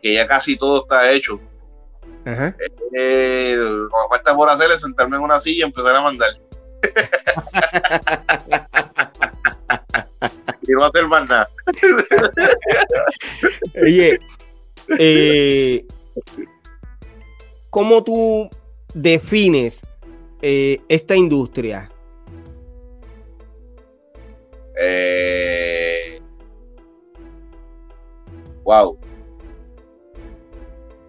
que ya casi todo está hecho Ajá. Eh, lo que falta por hacer es sentarme en una silla y empezar a mandar. y no hacer más nada. Oye, eh, ¿cómo tú defines eh, esta industria? Eh, wow.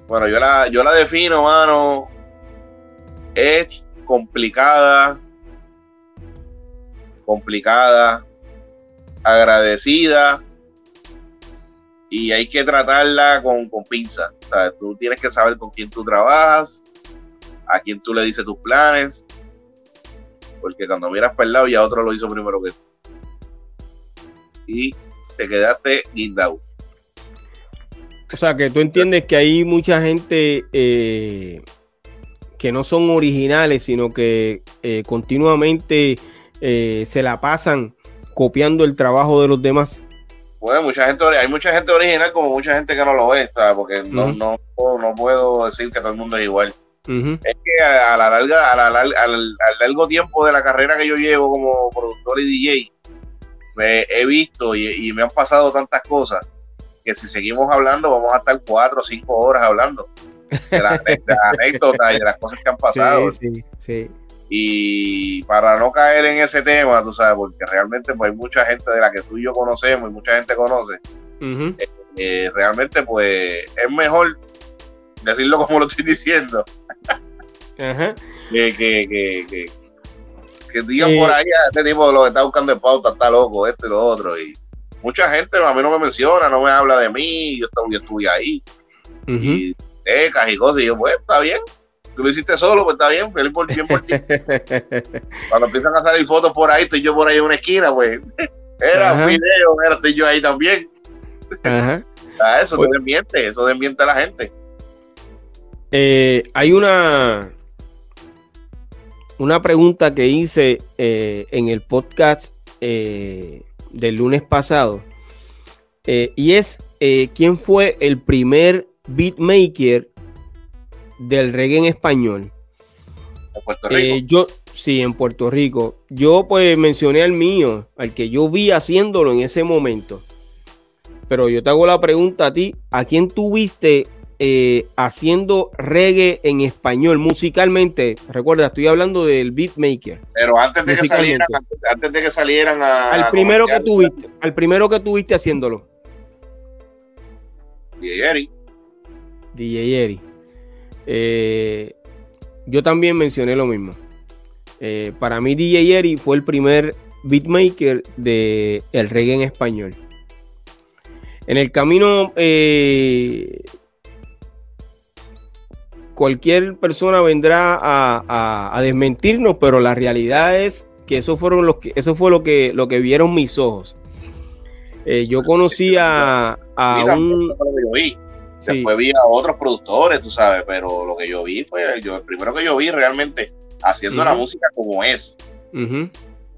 Bueno, yo la, yo la defino, mano. Es complicada, complicada, agradecida y hay que tratarla con, con pinza. Tú tienes que saber con quién tú trabajas, a quién tú le dices tus planes, porque cuando miras para el lado ya otro lo hizo primero que tú. Y te quedaste guindado. O sea, que tú entiendes que hay mucha gente eh, que no son originales, sino que eh, continuamente eh, se la pasan copiando el trabajo de los demás. Pues mucha gente, hay mucha gente original como mucha gente que no lo es, porque no, no, no, puedo decir que todo el mundo es igual. Es que a, la larga, a la, al, al, largo tiempo de la carrera que yo llevo como productor y DJ, me he visto y me han pasado tantas cosas que si seguimos hablando vamos a estar cuatro o cinco horas hablando de las, anécdotas y de las cosas que han pasado. Sí, sí, Y para no caer en ese tema, tú sabes, porque realmente pues, hay mucha gente de la que tú y yo conocemos y mucha gente conoce, eh, eh, realmente pues es mejor decirlo como lo estoy diciendo. que, que, que, que, digan por ahí, a este tipo lo que está buscando de pauta está loco, esto y lo otro. Y, mucha gente a mí no me menciona, no me habla de mí, yo, yo estuve ahí. Y tecas y cosas, y yo, pues, está bien. Tú lo hiciste solo, pues está bien, feliz por, bien por ti. Cuando empiezan a salir fotos por ahí, estoy yo por ahí en una esquina, pues. Era un video, era, estoy yo ahí también. Ajá. eso pues, desmiente, eso desmiente a la gente. Eh, hay una, una pregunta que hice eh, en el podcast eh, del lunes pasado. y es, ¿quién fue el primer beatmaker del reggae en español? ¿En Puerto Rico? yo, sí, en Puerto Rico. Yo pues mencioné al mío, al que yo vi haciéndolo en ese momento. Pero yo te hago la pregunta a ti, ¿a quién tuviste eh, haciendo reggae en español musicalmente. Recuerda, estoy hablando del beatmaker. Pero antes de que salieran, antes, de que salieran al primero que tuviste, al primero que tuviste haciéndolo. DJ Eri. DJ Eri. Eh, yo también mencioné lo mismo. Eh, para mí DJ Eri fue el primer beatmaker de el reggae en español. En el camino cualquier persona vendrá a, desmentirnos, pero la realidad es que eso fueron los que eso fue lo que lo que vieron mis ojos. Eh, yo conocí a, un Después vi a otros productores, tú sabes, pero lo que yo vi fue yo, el primero que yo vi realmente haciendo la música como es.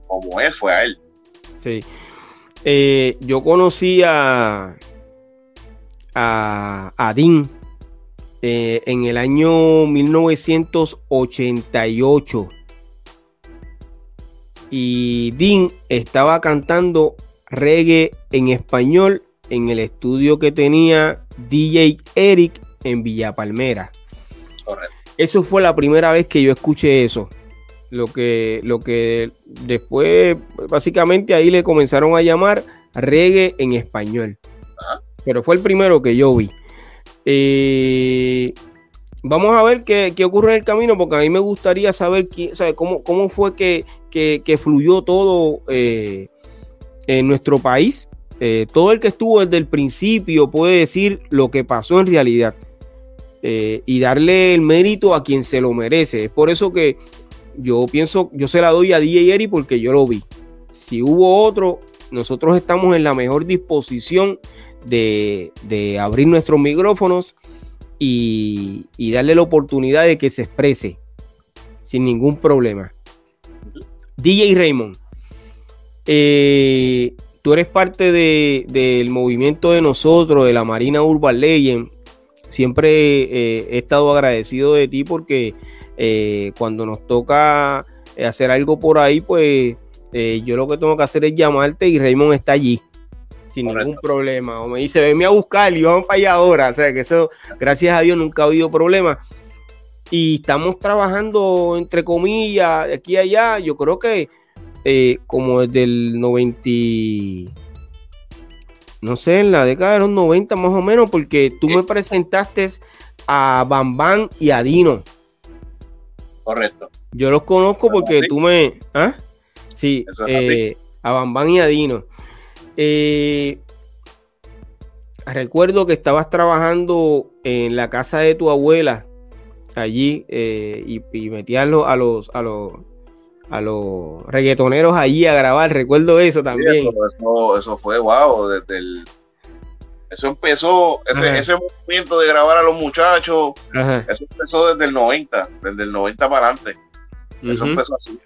Como es, fue a él. Sí. Eh, yo conocí a, a, a Dean eh, en el año 1988. Y Dean estaba cantando reggae en español en el estudio que tenía DJ Eric en Villa Palmera. Eso fue la primera vez que yo escuché eso. Lo que, lo que después, básicamente ahí le comenzaron a llamar reggae en español. Pero fue el primero que yo vi. Eh, vamos a ver qué, ocurre en el camino, porque a mí me gustaría saber cómo, fue que, fluyó todo eh, en nuestro país. Eh, todo el que estuvo desde el principio puede decir lo que pasó en realidad y darle el mérito a quien se lo merece. Es por eso que yo pienso, yo se la doy a DJ Eri porque yo lo vi. Si hubo otro, nosotros estamos en la mejor disposición de, abrir nuestros micrófonos y, darle la oportunidad de que se exprese sin ningún problema. DJ Raymond, eh, tú eres parte del movimiento de nosotros, de la Marina Urban Legend. Siempre eh, he estado agradecido de ti porque eh, cuando nos toca hacer algo por ahí, pues yo lo que tengo que hacer es llamarte y Raymond está allí sin ningún problema. O me dice, venme a buscar y vamos para allá ahora. O sea, que eso, gracias a Dios, nunca ha habido problema. Y estamos trabajando, entre comillas, de aquí y allá. Yo creo que eh, como desde el 90, no sé, en la década de los 90 más o menos, porque tú me presentaste a Bam y a Dino. Correcto. Yo los conozco porque tú me... ¿Ah? Sí, eh, a Bam y a Dino. Eh, recuerdo que estabas trabajando en la casa de tu abuela allí eh, y, metías a los, a los a los reggaetoneros allí a grabar. Recuerdo eso también. eso, fue wow. Desde el, eso empezó, ese, movimiento de grabar a los muchachos, eso empezó desde el 90, desde el 90 para adelante. Eso empezó así.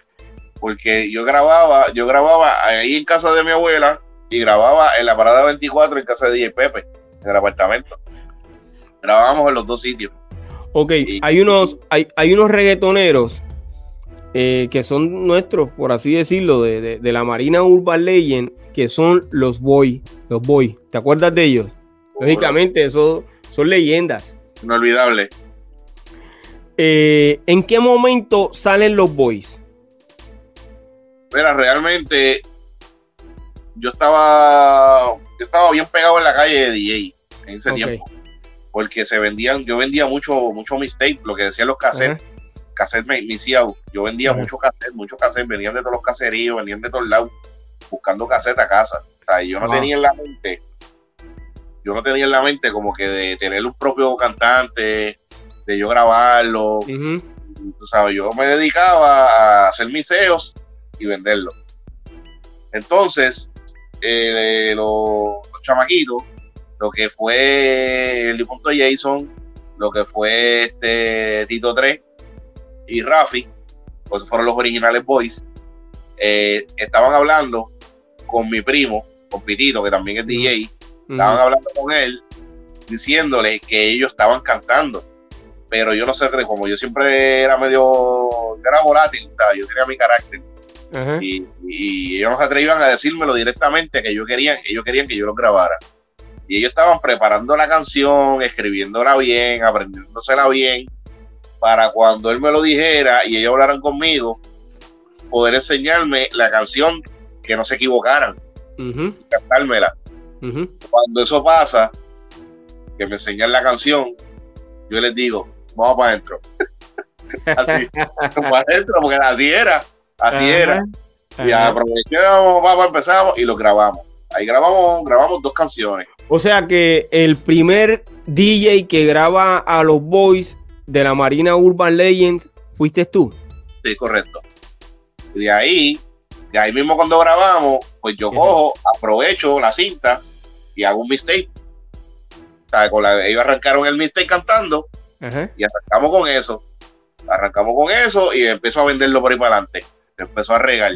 Porque yo grababa, yo grababa ahí en casa de mi abuela, y grababa en la parada 24 en casa de DJ Pepe, en el apartamento. Grabábamos en los dos sitios. Ok, hay unos, hay, hay unos reggaetoneros eh, que son nuestros, por así decirlo, de, la Marina Urban Legend, que son los Boy, los Boy. ¿Te acuerdas de ellos? Lógicamente, eso son leyendas. Inolvidable. Eh, ¿En qué momento salen los Boys? Mira, realmente yo estaba, yo estaba bien pegado en la calle de DJ en ese tiempo. Porque se vendían, yo vendía mucho, mucho mixtape, lo que decían los cassettes. Cassettes me, yo vendía mucho cassette, muchos cassettes, venían de todos los caseríos, venían de todos lados, buscando cassette a casa. O sea, yo no tenía en la mente, yo no tenía en la mente como que de tener un propio cantante, de yo grabarlo. Tú sabes, yo me dedicaba a hacer mis y venderlo. Entonces, eh, los, chamaquitos, lo que fue el difunto Jason, lo que fue este Tito 3 y Rafi, pues fueron los originales boys, eh, estaban hablando con mi primo, con Pitito, que también es DJ, estaban hablando con él, diciéndole que ellos estaban cantando. Pero yo no sé, como yo siempre era medio, era volátil, yo tenía mi carácter. Y, y, ellos no se atrevían a decírmelo directamente que ellos querían, ellos querían que yo lo grabara. Y ellos estaban preparando la canción, escribiéndola bien, aprendiéndosela bien, para cuando él me lo dijera y ellos hablaran conmigo, poder enseñarme la canción que no se equivocaran, cantármela. Cuando eso pasa, que me enseñan la canción, yo les digo, vamos para adentro. así, para adentro, porque así era, así era. Y aprovechamos, vamos, empezamos y lo grabamos. Ahí grabamos, grabamos dos canciones. O sea que el primer DJ que graba a los boys de la Marina Urban Legends fuiste tú. Sí, correcto. Y de ahí, de ahí mismo cuando grabamos, pues yo cojo, aprovecho la cinta y hago un mistake. O sea, con la, ellos arrancaron el mistake cantando y arrancamos con eso. Arrancamos con eso y empezó a venderlo por ahí para adelante. Empezó a regar.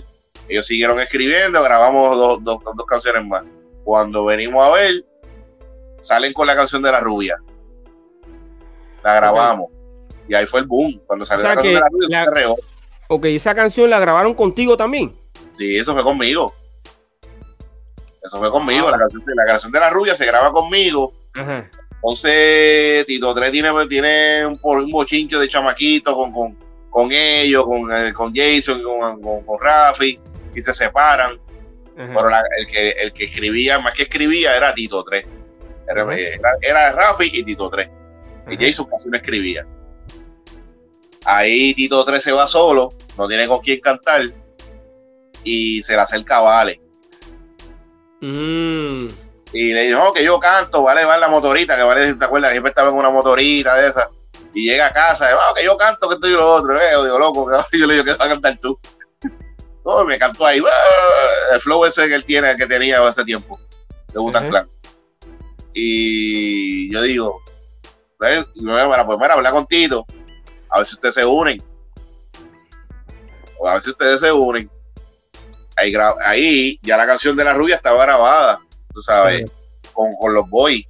Ellos siguieron escribiendo, grabamos dos, dos, dos canciones más. Cuando venimos a ver, salen con la canción de la rubia. La grabamos. Y ahí fue el boom. Cuando salió la canción de la rubia, la... Ok, esa canción la grabaron contigo también. Sí, eso fue conmigo. Eso fue conmigo. Ah. La, canción, la, canción, de la rubia se graba conmigo. Entonces, Tito 3 tiene, tiene un, un bochincho de chamaquito con, con, con ellos, con, eh, con Jason, con, con, Rafi, y se separan. Pero el, que, el que escribía, más que escribía, era Tito 3. Era, Rafi y Tito 3. Y Jason casi no escribía. Ahí Tito 3 se va solo, no tiene con quién cantar y se le acerca a Vale. Mm. Y le dijo que yo canto, Vale va en la motorita, que Vale, ¿te acuerdas? Que siempre estaba en una motorita de esa. Y llega a casa, y, que yo canto, que estoy lo otro. Eh, digo, loco, que yo le digo que vas a cantar tú. No, me cantó ahí, el flow ese que él tiene, que tenía hace tiempo, de un Clan. Y yo digo, pues mira, pues mira, hablar contigo, a ver si ustedes se unen. O a ver si ustedes se unen. Ahí, ahí ya la canción de la rubia estaba grabada, tú sabes, con, con, los boys.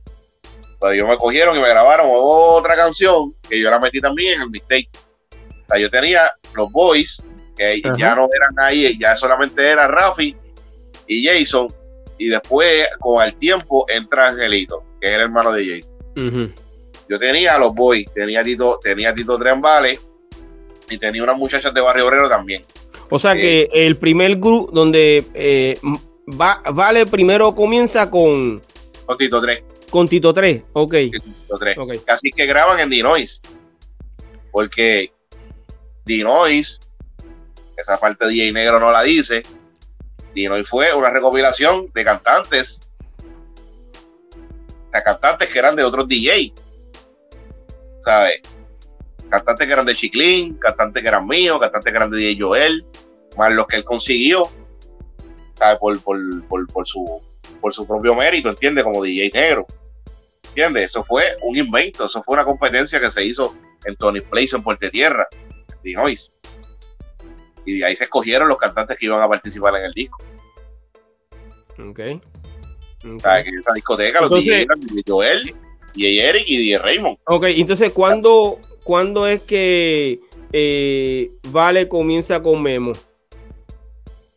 Ellos me cogieron y me grabaron otra canción que yo la metí también en el mistake. O sea, yo tenía los boys, que ya no eran ahí, ya solamente era Rafi y Jason, y después, con el tiempo, entra Angelito, que es el hermano de Jason. Yo tenía a los boys, tenía a Tito, tenía Tito Vale y tenía unas muchachas de Barrio Obrero también. O sea que eh, el primer grupo donde eh, Vale primero comienza con... Con Tito 3. Con Tito 3, ok. Tito 3. Casi que graban en Dinois. Porque Dinois, esa parte de DJ Negro no la dice, hoy fue una recopilación de cantantes, de cantantes que eran de otros DJ, ¿sabes? Cantantes que eran de Chiclín, cantantes que eran míos, cantantes que eran de DJ Joel, más los que él consiguió, ¿sabes? Por, por, su, por su propio mérito, ¿entiendes? Como DJ negro. ¿Entiendes? Eso fue un invento, eso fue una competencia que se hizo en Tony Place en Puerto Tierra, en y de ahí se escogieron los cantantes que iban a participar en el disco. Ok. O sea, que esa discoteca entonces, los DJ Joel, y Eric y DJ Raymond. Ok, entonces, ¿cuándo, ¿cuándo es que eh, Vale comienza con Memo?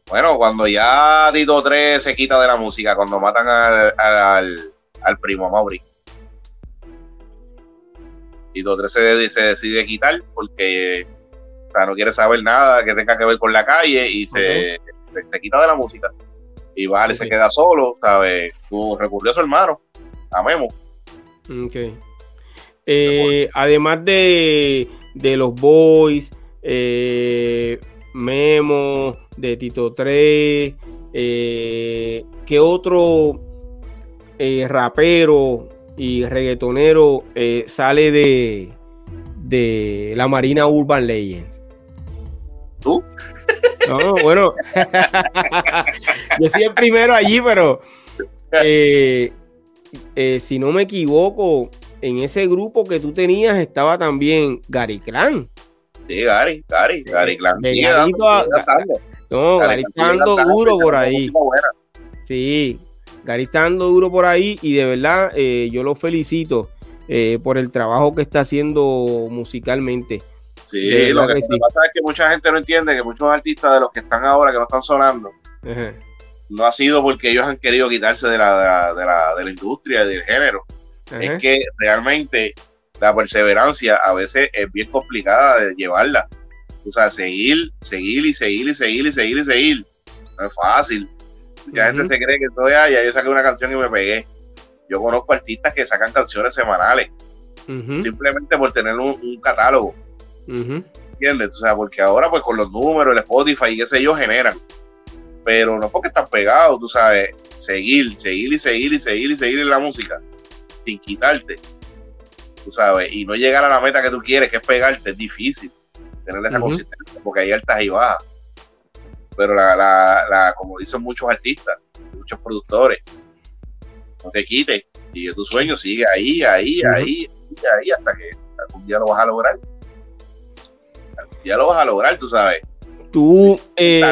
Bueno, cuando ya Tito 3 se quita de la música, cuando matan al, al, primo Mauri. Tito 3 se, se decide quitar porque o sea, no quiere saber nada que tenga que ver con la calle y se, quita de la música. Y vale, se queda solo, ¿sabes? Recurrió a su hermano, a Memo. Ok. Eh, además de, de los Boys, eh, Memo, de Tito 3, eh, ¿qué otro rapero y reggaetonero sale de, de la Marina Urban Legends? ¿Tú? No, bueno. yo soy el primero allí, pero eh, eh, si no me equivoco, en ese grupo que tú tenías estaba también Gary Clan. Sí, Gary, Gary, Gary Clan. no, Gary dando duro por ahí. Sí, Gary está dando duro por ahí y de verdad eh, yo lo felicito eh, por el trabajo que está haciendo musicalmente. Sí, lo que, pasa es que mucha gente no entiende que muchos artistas de los que están ahora, que no están sonando, no ha sido porque ellos han querido quitarse de la, de la, de la, industria, del género. Es que realmente la perseverancia a veces es bien complicada de llevarla. O sea, seguir, seguir y seguir y seguir y seguir y seguir. No es fácil. Mucha gente se cree que estoy allá, yo saqué una canción y me pegué. Yo conozco artistas que sacan canciones semanales. Simplemente por tener un catálogo ¿Entiendes? O sea, porque ahora pues con los números, el Spotify y qué sé yo, generan. Pero no porque están pegados, tú sabes, seguir, seguir y seguir y seguir y seguir en la música sin quitarte. Tú sabes, y no llegar a la meta que tú quieres, que es pegarte, es difícil tener esa consistencia, porque hay altas y bajas. Pero la, la, como dicen muchos artistas, muchos productores, no te quites, sigue tu sueño, sigue ahí, ahí, ahí, ahí, hasta que algún día lo vas a lograr ya lo vas a lograr, tú sabes. Tú, eh,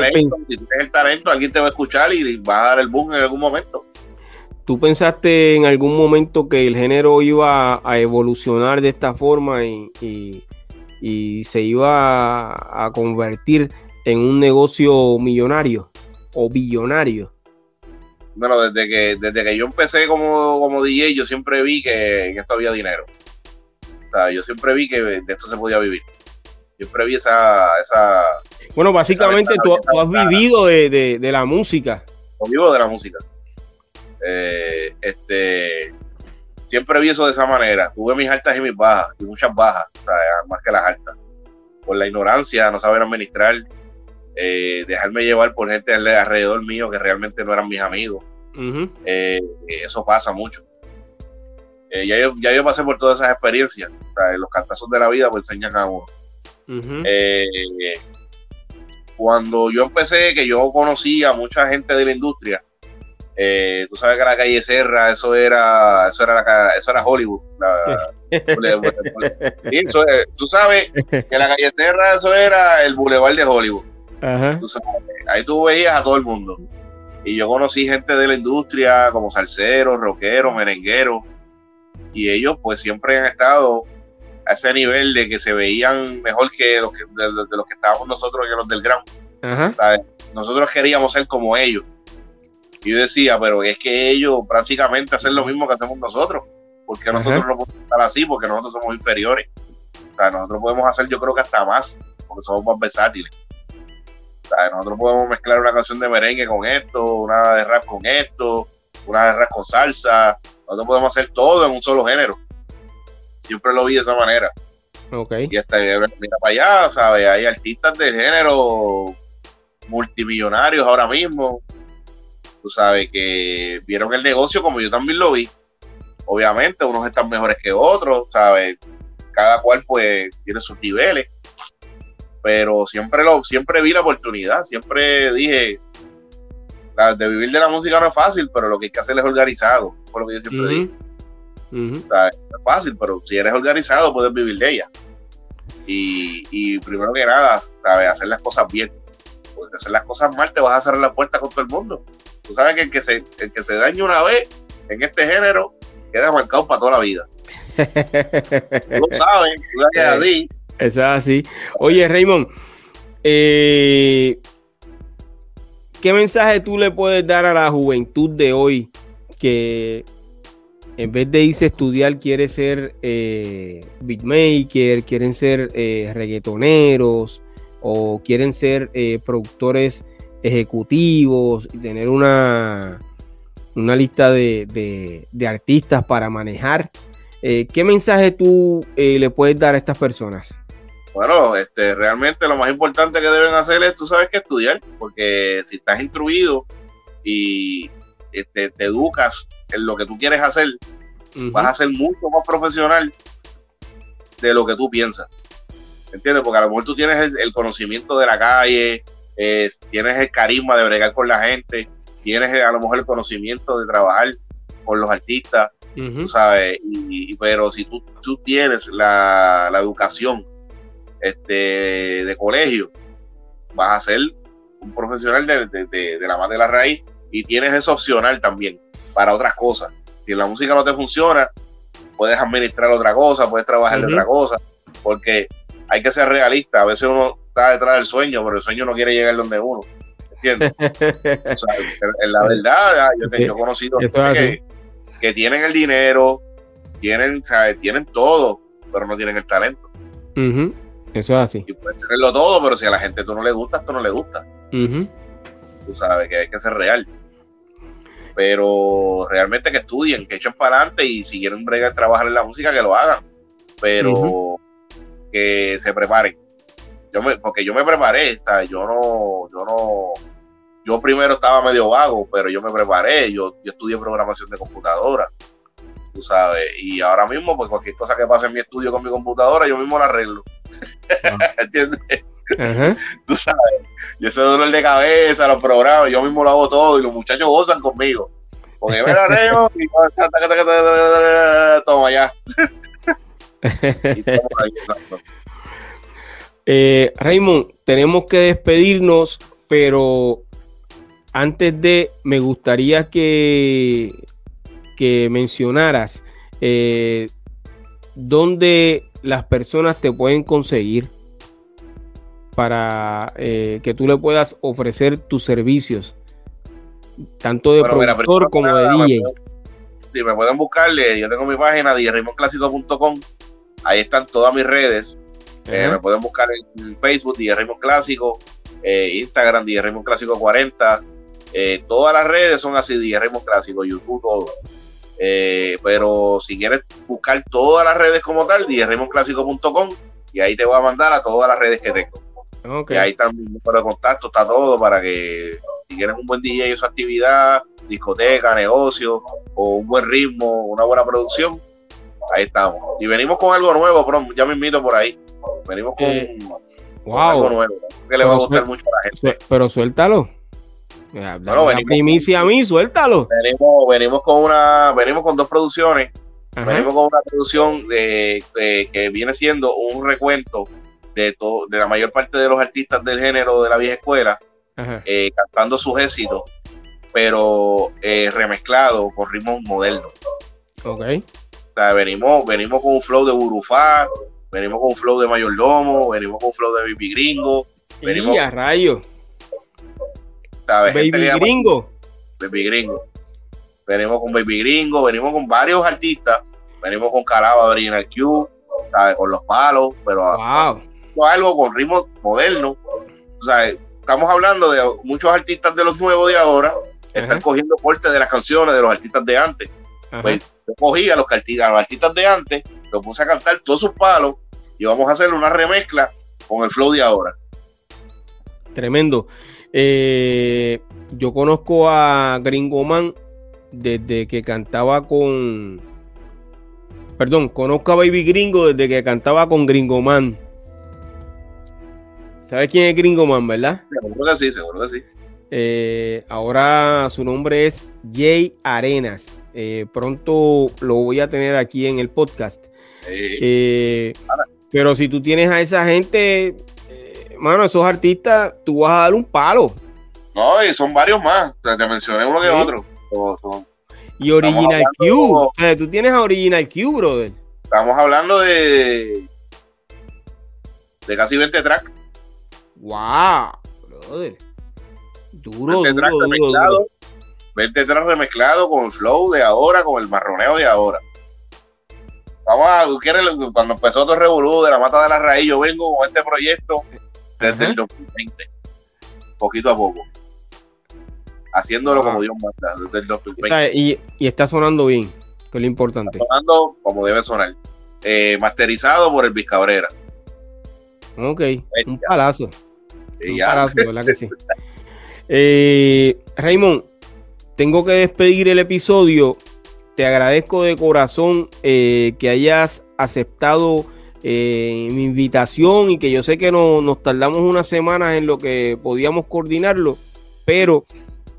si tienes el talento, alguien te va a escuchar y va a dar el boom en algún momento. ¿Tú pensaste en algún momento que el género iba a evolucionar de esta forma y, se iba a, convertir en un negocio millonario o billonario? Bueno, desde que, desde que yo empecé como, como DJ, yo siempre vi que en esto había dinero. O sea, yo siempre vi que de esto se podía vivir siempre vi esa... esa bueno, básicamente tú, has vivido de, la música. Yo vivo de la música. Eh, este, siempre vi eso de esa manera. Tuve mis altas y mis bajas, y muchas bajas, más que las altas. Por la ignorancia, no saber administrar, eh, dejarme llevar por gente alrededor mío que realmente no eran mis amigos. Eh, eso pasa mucho. ya, yo, ya yo pasé por todas esas experiencias. los cantazos de la vida pues enseñan a uno. Eh, cuando yo empecé, que yo conocía a mucha gente de la industria, eh, tú sabes que la calle Serra, eso era, eso era, eso era Hollywood. tú sabes que la calle Serra, eso era el bulevar de Hollywood. Ahí tú veías a todo el mundo. Y yo conocí gente de la industria como salseros, rockeros, merengueros. Y ellos pues siempre han estado a ese nivel de que se veían mejor que los que, de, los que estábamos nosotros que los del Gran. Nosotros queríamos ser como ellos. Y yo decía, pero es que ellos prácticamente hacen lo mismo que hacemos nosotros. Porque nosotros no podemos estar así, porque nosotros somos inferiores. O sea, nosotros podemos hacer, yo creo que hasta más, porque somos más versátiles. Nosotros podemos mezclar una canción de merengue con esto, una de rap con esto, una de rap con salsa. Nosotros podemos hacer todo en un solo género siempre lo vi de esa manera. Okay. Y hasta mira para allá, ¿sabes? Hay artistas de género multimillonarios ahora mismo, tú sabes, que vieron el negocio como yo también lo vi. Obviamente, unos están mejores que otros, ¿sabes? Cada cual pues tiene sus niveles. Pero siempre lo, siempre vi la oportunidad, siempre dije, de vivir de la música no es fácil, pero lo que hay que hacer es organizado, por lo que yo siempre digo es fácil, pero si eres organizado puedes vivir de ella. Y, primero que nada, ¿sabes? hacer las cosas bien. Porque hacer las cosas mal te vas a cerrar la puerta con todo el mundo. Tú sabes que el que se, el que se dañe una vez en este género queda marcado para toda la vida. tú lo sabes, tú así. Es así. Oye, Raymond, eh, ¿qué mensaje tú le puedes dar a la juventud de hoy que en vez de irse a estudiar, quiere ser eh, beatmaker, quieren ser eh, reggaetoneros o quieren ser eh, productores ejecutivos y tener una, una lista de, artistas para manejar. ¿Qué mensaje tú le puedes dar a estas personas? Bueno, este, realmente lo más importante que deben hacer es, tú sabes que estudiar, porque si estás instruido y este, te educas en lo que tú quieres hacer, vas a ser mucho más profesional de lo que tú piensas. ¿Entiendes? Porque a lo mejor tú tienes el, conocimiento de la calle, tienes el carisma de bregar con la gente, tienes a lo mejor el conocimiento de trabajar con los artistas, sabes, y, pero si tú, tú tienes la, educación este, de colegio, vas a ser un profesional de, la más de la raíz y tienes eso opcional también para otras cosas. Si la música no te funciona, puedes administrar otra cosa, puedes trabajar de otra cosa, porque hay que ser realista. A veces uno está detrás del sueño, pero el sueño no quiere llegar donde uno. ¿Entiendes? en la verdad, yo, he conocido que, que, tienen el dinero, tienen, tienen todo, pero no tienen el talento. Eso es así. Y puedes tenerlo todo, pero si a la gente tú no le gusta, tú no le gusta. Tú sabes que hay que ser real. Pero realmente que estudien, que echen para adelante y si quieren bregar trabajar en la música, que lo hagan. Pero que se preparen. Yo me, porque yo me preparé, yo no, yo no, yo primero estaba medio vago, pero yo me preparé, yo, yo estudié programación de computadora, tú sabes, y ahora mismo, pues cualquier cosa que pase en mi estudio con mi computadora, yo mismo la arreglo. Ah. ¿Entiendes? Tú sabes, yo ese dolor de cabeza, los programas, yo mismo lo hago todo y los muchachos gozan conmigo. Porque me la arreglo y toma ya. eh, Raymond, tenemos que despedirnos, pero antes de, me gustaría que, que mencionaras eh, dónde las personas te pueden conseguir para eh, que tú le puedas ofrecer tus servicios, tanto de productor como de DJ. Sí, me pueden buscarle, yo tengo mi página djraymonclásico.com, ahí están todas mis redes, eh, me pueden buscar en Facebook, DJ Clásico, Instagram, DJ Clásico 40, eh, todas las redes son así, DJ Clásico, YouTube, todo. Eh, pero si quieres buscar todas las redes como tal, djraymonclásico.com y ahí te voy a mandar a todas las redes que tengo. Okay. Y ahí está mi número de contacto, está todo para que si quieres un buen DJ y su actividad, discoteca, negocio o un buen ritmo, una buena producción, ahí estamos. Y venimos con algo nuevo, pero ya me invito por ahí. Venimos con, eh, algo nuevo que le va a gustar mucho a la gente. Pero suéltalo. Bueno, venimos, primicia a mí, suéltalo. Venimos, con una, venimos con dos producciones. Venimos con una producción de, que viene siendo un recuento de, de la mayor parte de los artistas del género de la vieja escuela, eh, cantando sus éxitos, pero eh, remezclado con ritmos modernos. Ok. O sea, venimos, venimos con un flow de Burufá, venimos con un flow de Mayordomo, venimos con un flow de Bibi Gringo. Venimos, y a rayo. Baby Gringo. Baby Gringo. Venimos con Baby Gringo, venimos con varios artistas, venimos con Calaba Original Q, con los palos, pero algo con ritmo moderno. estamos hablando de muchos artistas de los nuevos de ahora, están cogiendo cortes de las canciones de los artistas de antes. Pues, yo cogí a los, a los artistas de antes, los puse a cantar todos sus palos y vamos a hacer una remezcla con el flow de ahora. Tremendo. Eh, yo conozco a Gringo Man desde que cantaba con. Perdón, conozco a Baby Gringo desde que cantaba con Gringo Man. ¿Sabes quién es Gringo Man, verdad? Seguro que sí, seguro que sí. Eh, ahora su nombre es Jay Arenas. Eh, pronto lo voy a tener aquí en el podcast. pero si tú tienes a esa gente, mano, esos artistas, tú vas a dar un palo. No, y son varios más. Te, mencioné uno que otro. y Original Q. O sea, tú tienes a Original Q, brother. Estamos hablando de. de casi 20 tracks. ¡Wow! Brother. Duro, 20 duro, duro, duro. 20 tracks remezclados con el flow de ahora, con el marroneo de ahora. Vamos a, cuando empezó todo el revolú de la mata de la raíz, yo vengo con este proyecto desde el 2020, poquito a poco. Haciéndolo como Dios manda, desde el 2020. y, y, está sonando bien, que es lo importante. Está sonando como debe sonar. Eh, masterizado por el Vizcabrera. Ok, un palazo. un palazo, ¿verdad que sí? Eh, Raymond, tengo que despedir el episodio. Te agradezco de corazón eh, que hayas aceptado eh, mi invitación y que yo sé que no, nos tardamos unas semanas en lo que podíamos coordinarlo, pero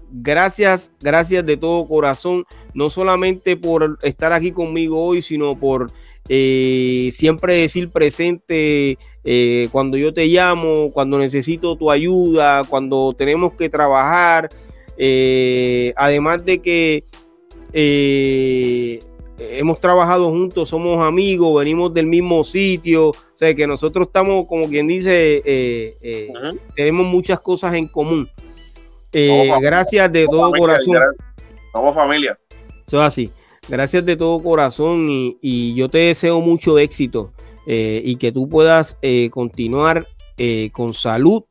gracias, gracias de todo corazón, no solamente por estar aquí conmigo hoy, sino por eh, siempre decir presente eh, cuando yo te llamo, cuando necesito tu ayuda, cuando tenemos que trabajar. Eh, además de que hemos trabajado juntos, somos amigos, venimos del mismo sitio, o sea que nosotros estamos, como quien dice, tenemos muchas cosas en común. gracias de todo corazón. Somos familia. Eso es así. Gracias de todo corazón y, yo te deseo mucho éxito eh, y que tú puedas eh, continuar eh, con salud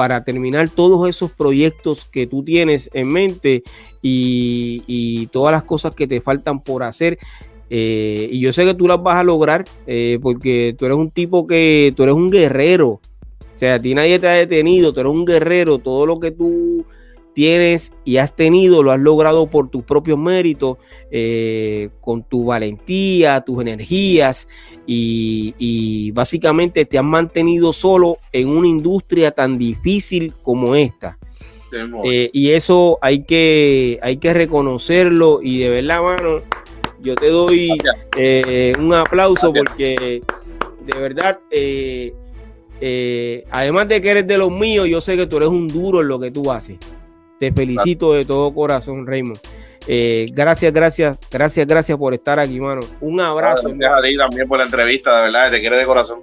para terminar todos esos proyectos que tú tienes en mente y, todas las cosas que te faltan por hacer. y yo sé que tú las vas a lograr porque tú eres un tipo que tú eres un guerrero. O sea, a ti nadie te ha detenido, tú eres un guerrero. Todo lo que tú tienes y has tenido, lo has logrado por tus propios méritos, eh, con tu valentía, tus energías y, básicamente te has mantenido solo en una industria tan difícil como esta. Eh, y eso hay que, hay que reconocerlo y de verdad, mano, yo te doy eh, un aplauso porque de verdad, además de que eres de los míos, yo sé que tú eres un duro en lo que tú haces. Te felicito de todo corazón, Raymond. Eh, gracias, gracias, gracias, gracias por estar aquí, mano. Un abrazo. Gracias a ti también por la entrevista, de verdad, te quiere de corazón.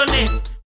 millones.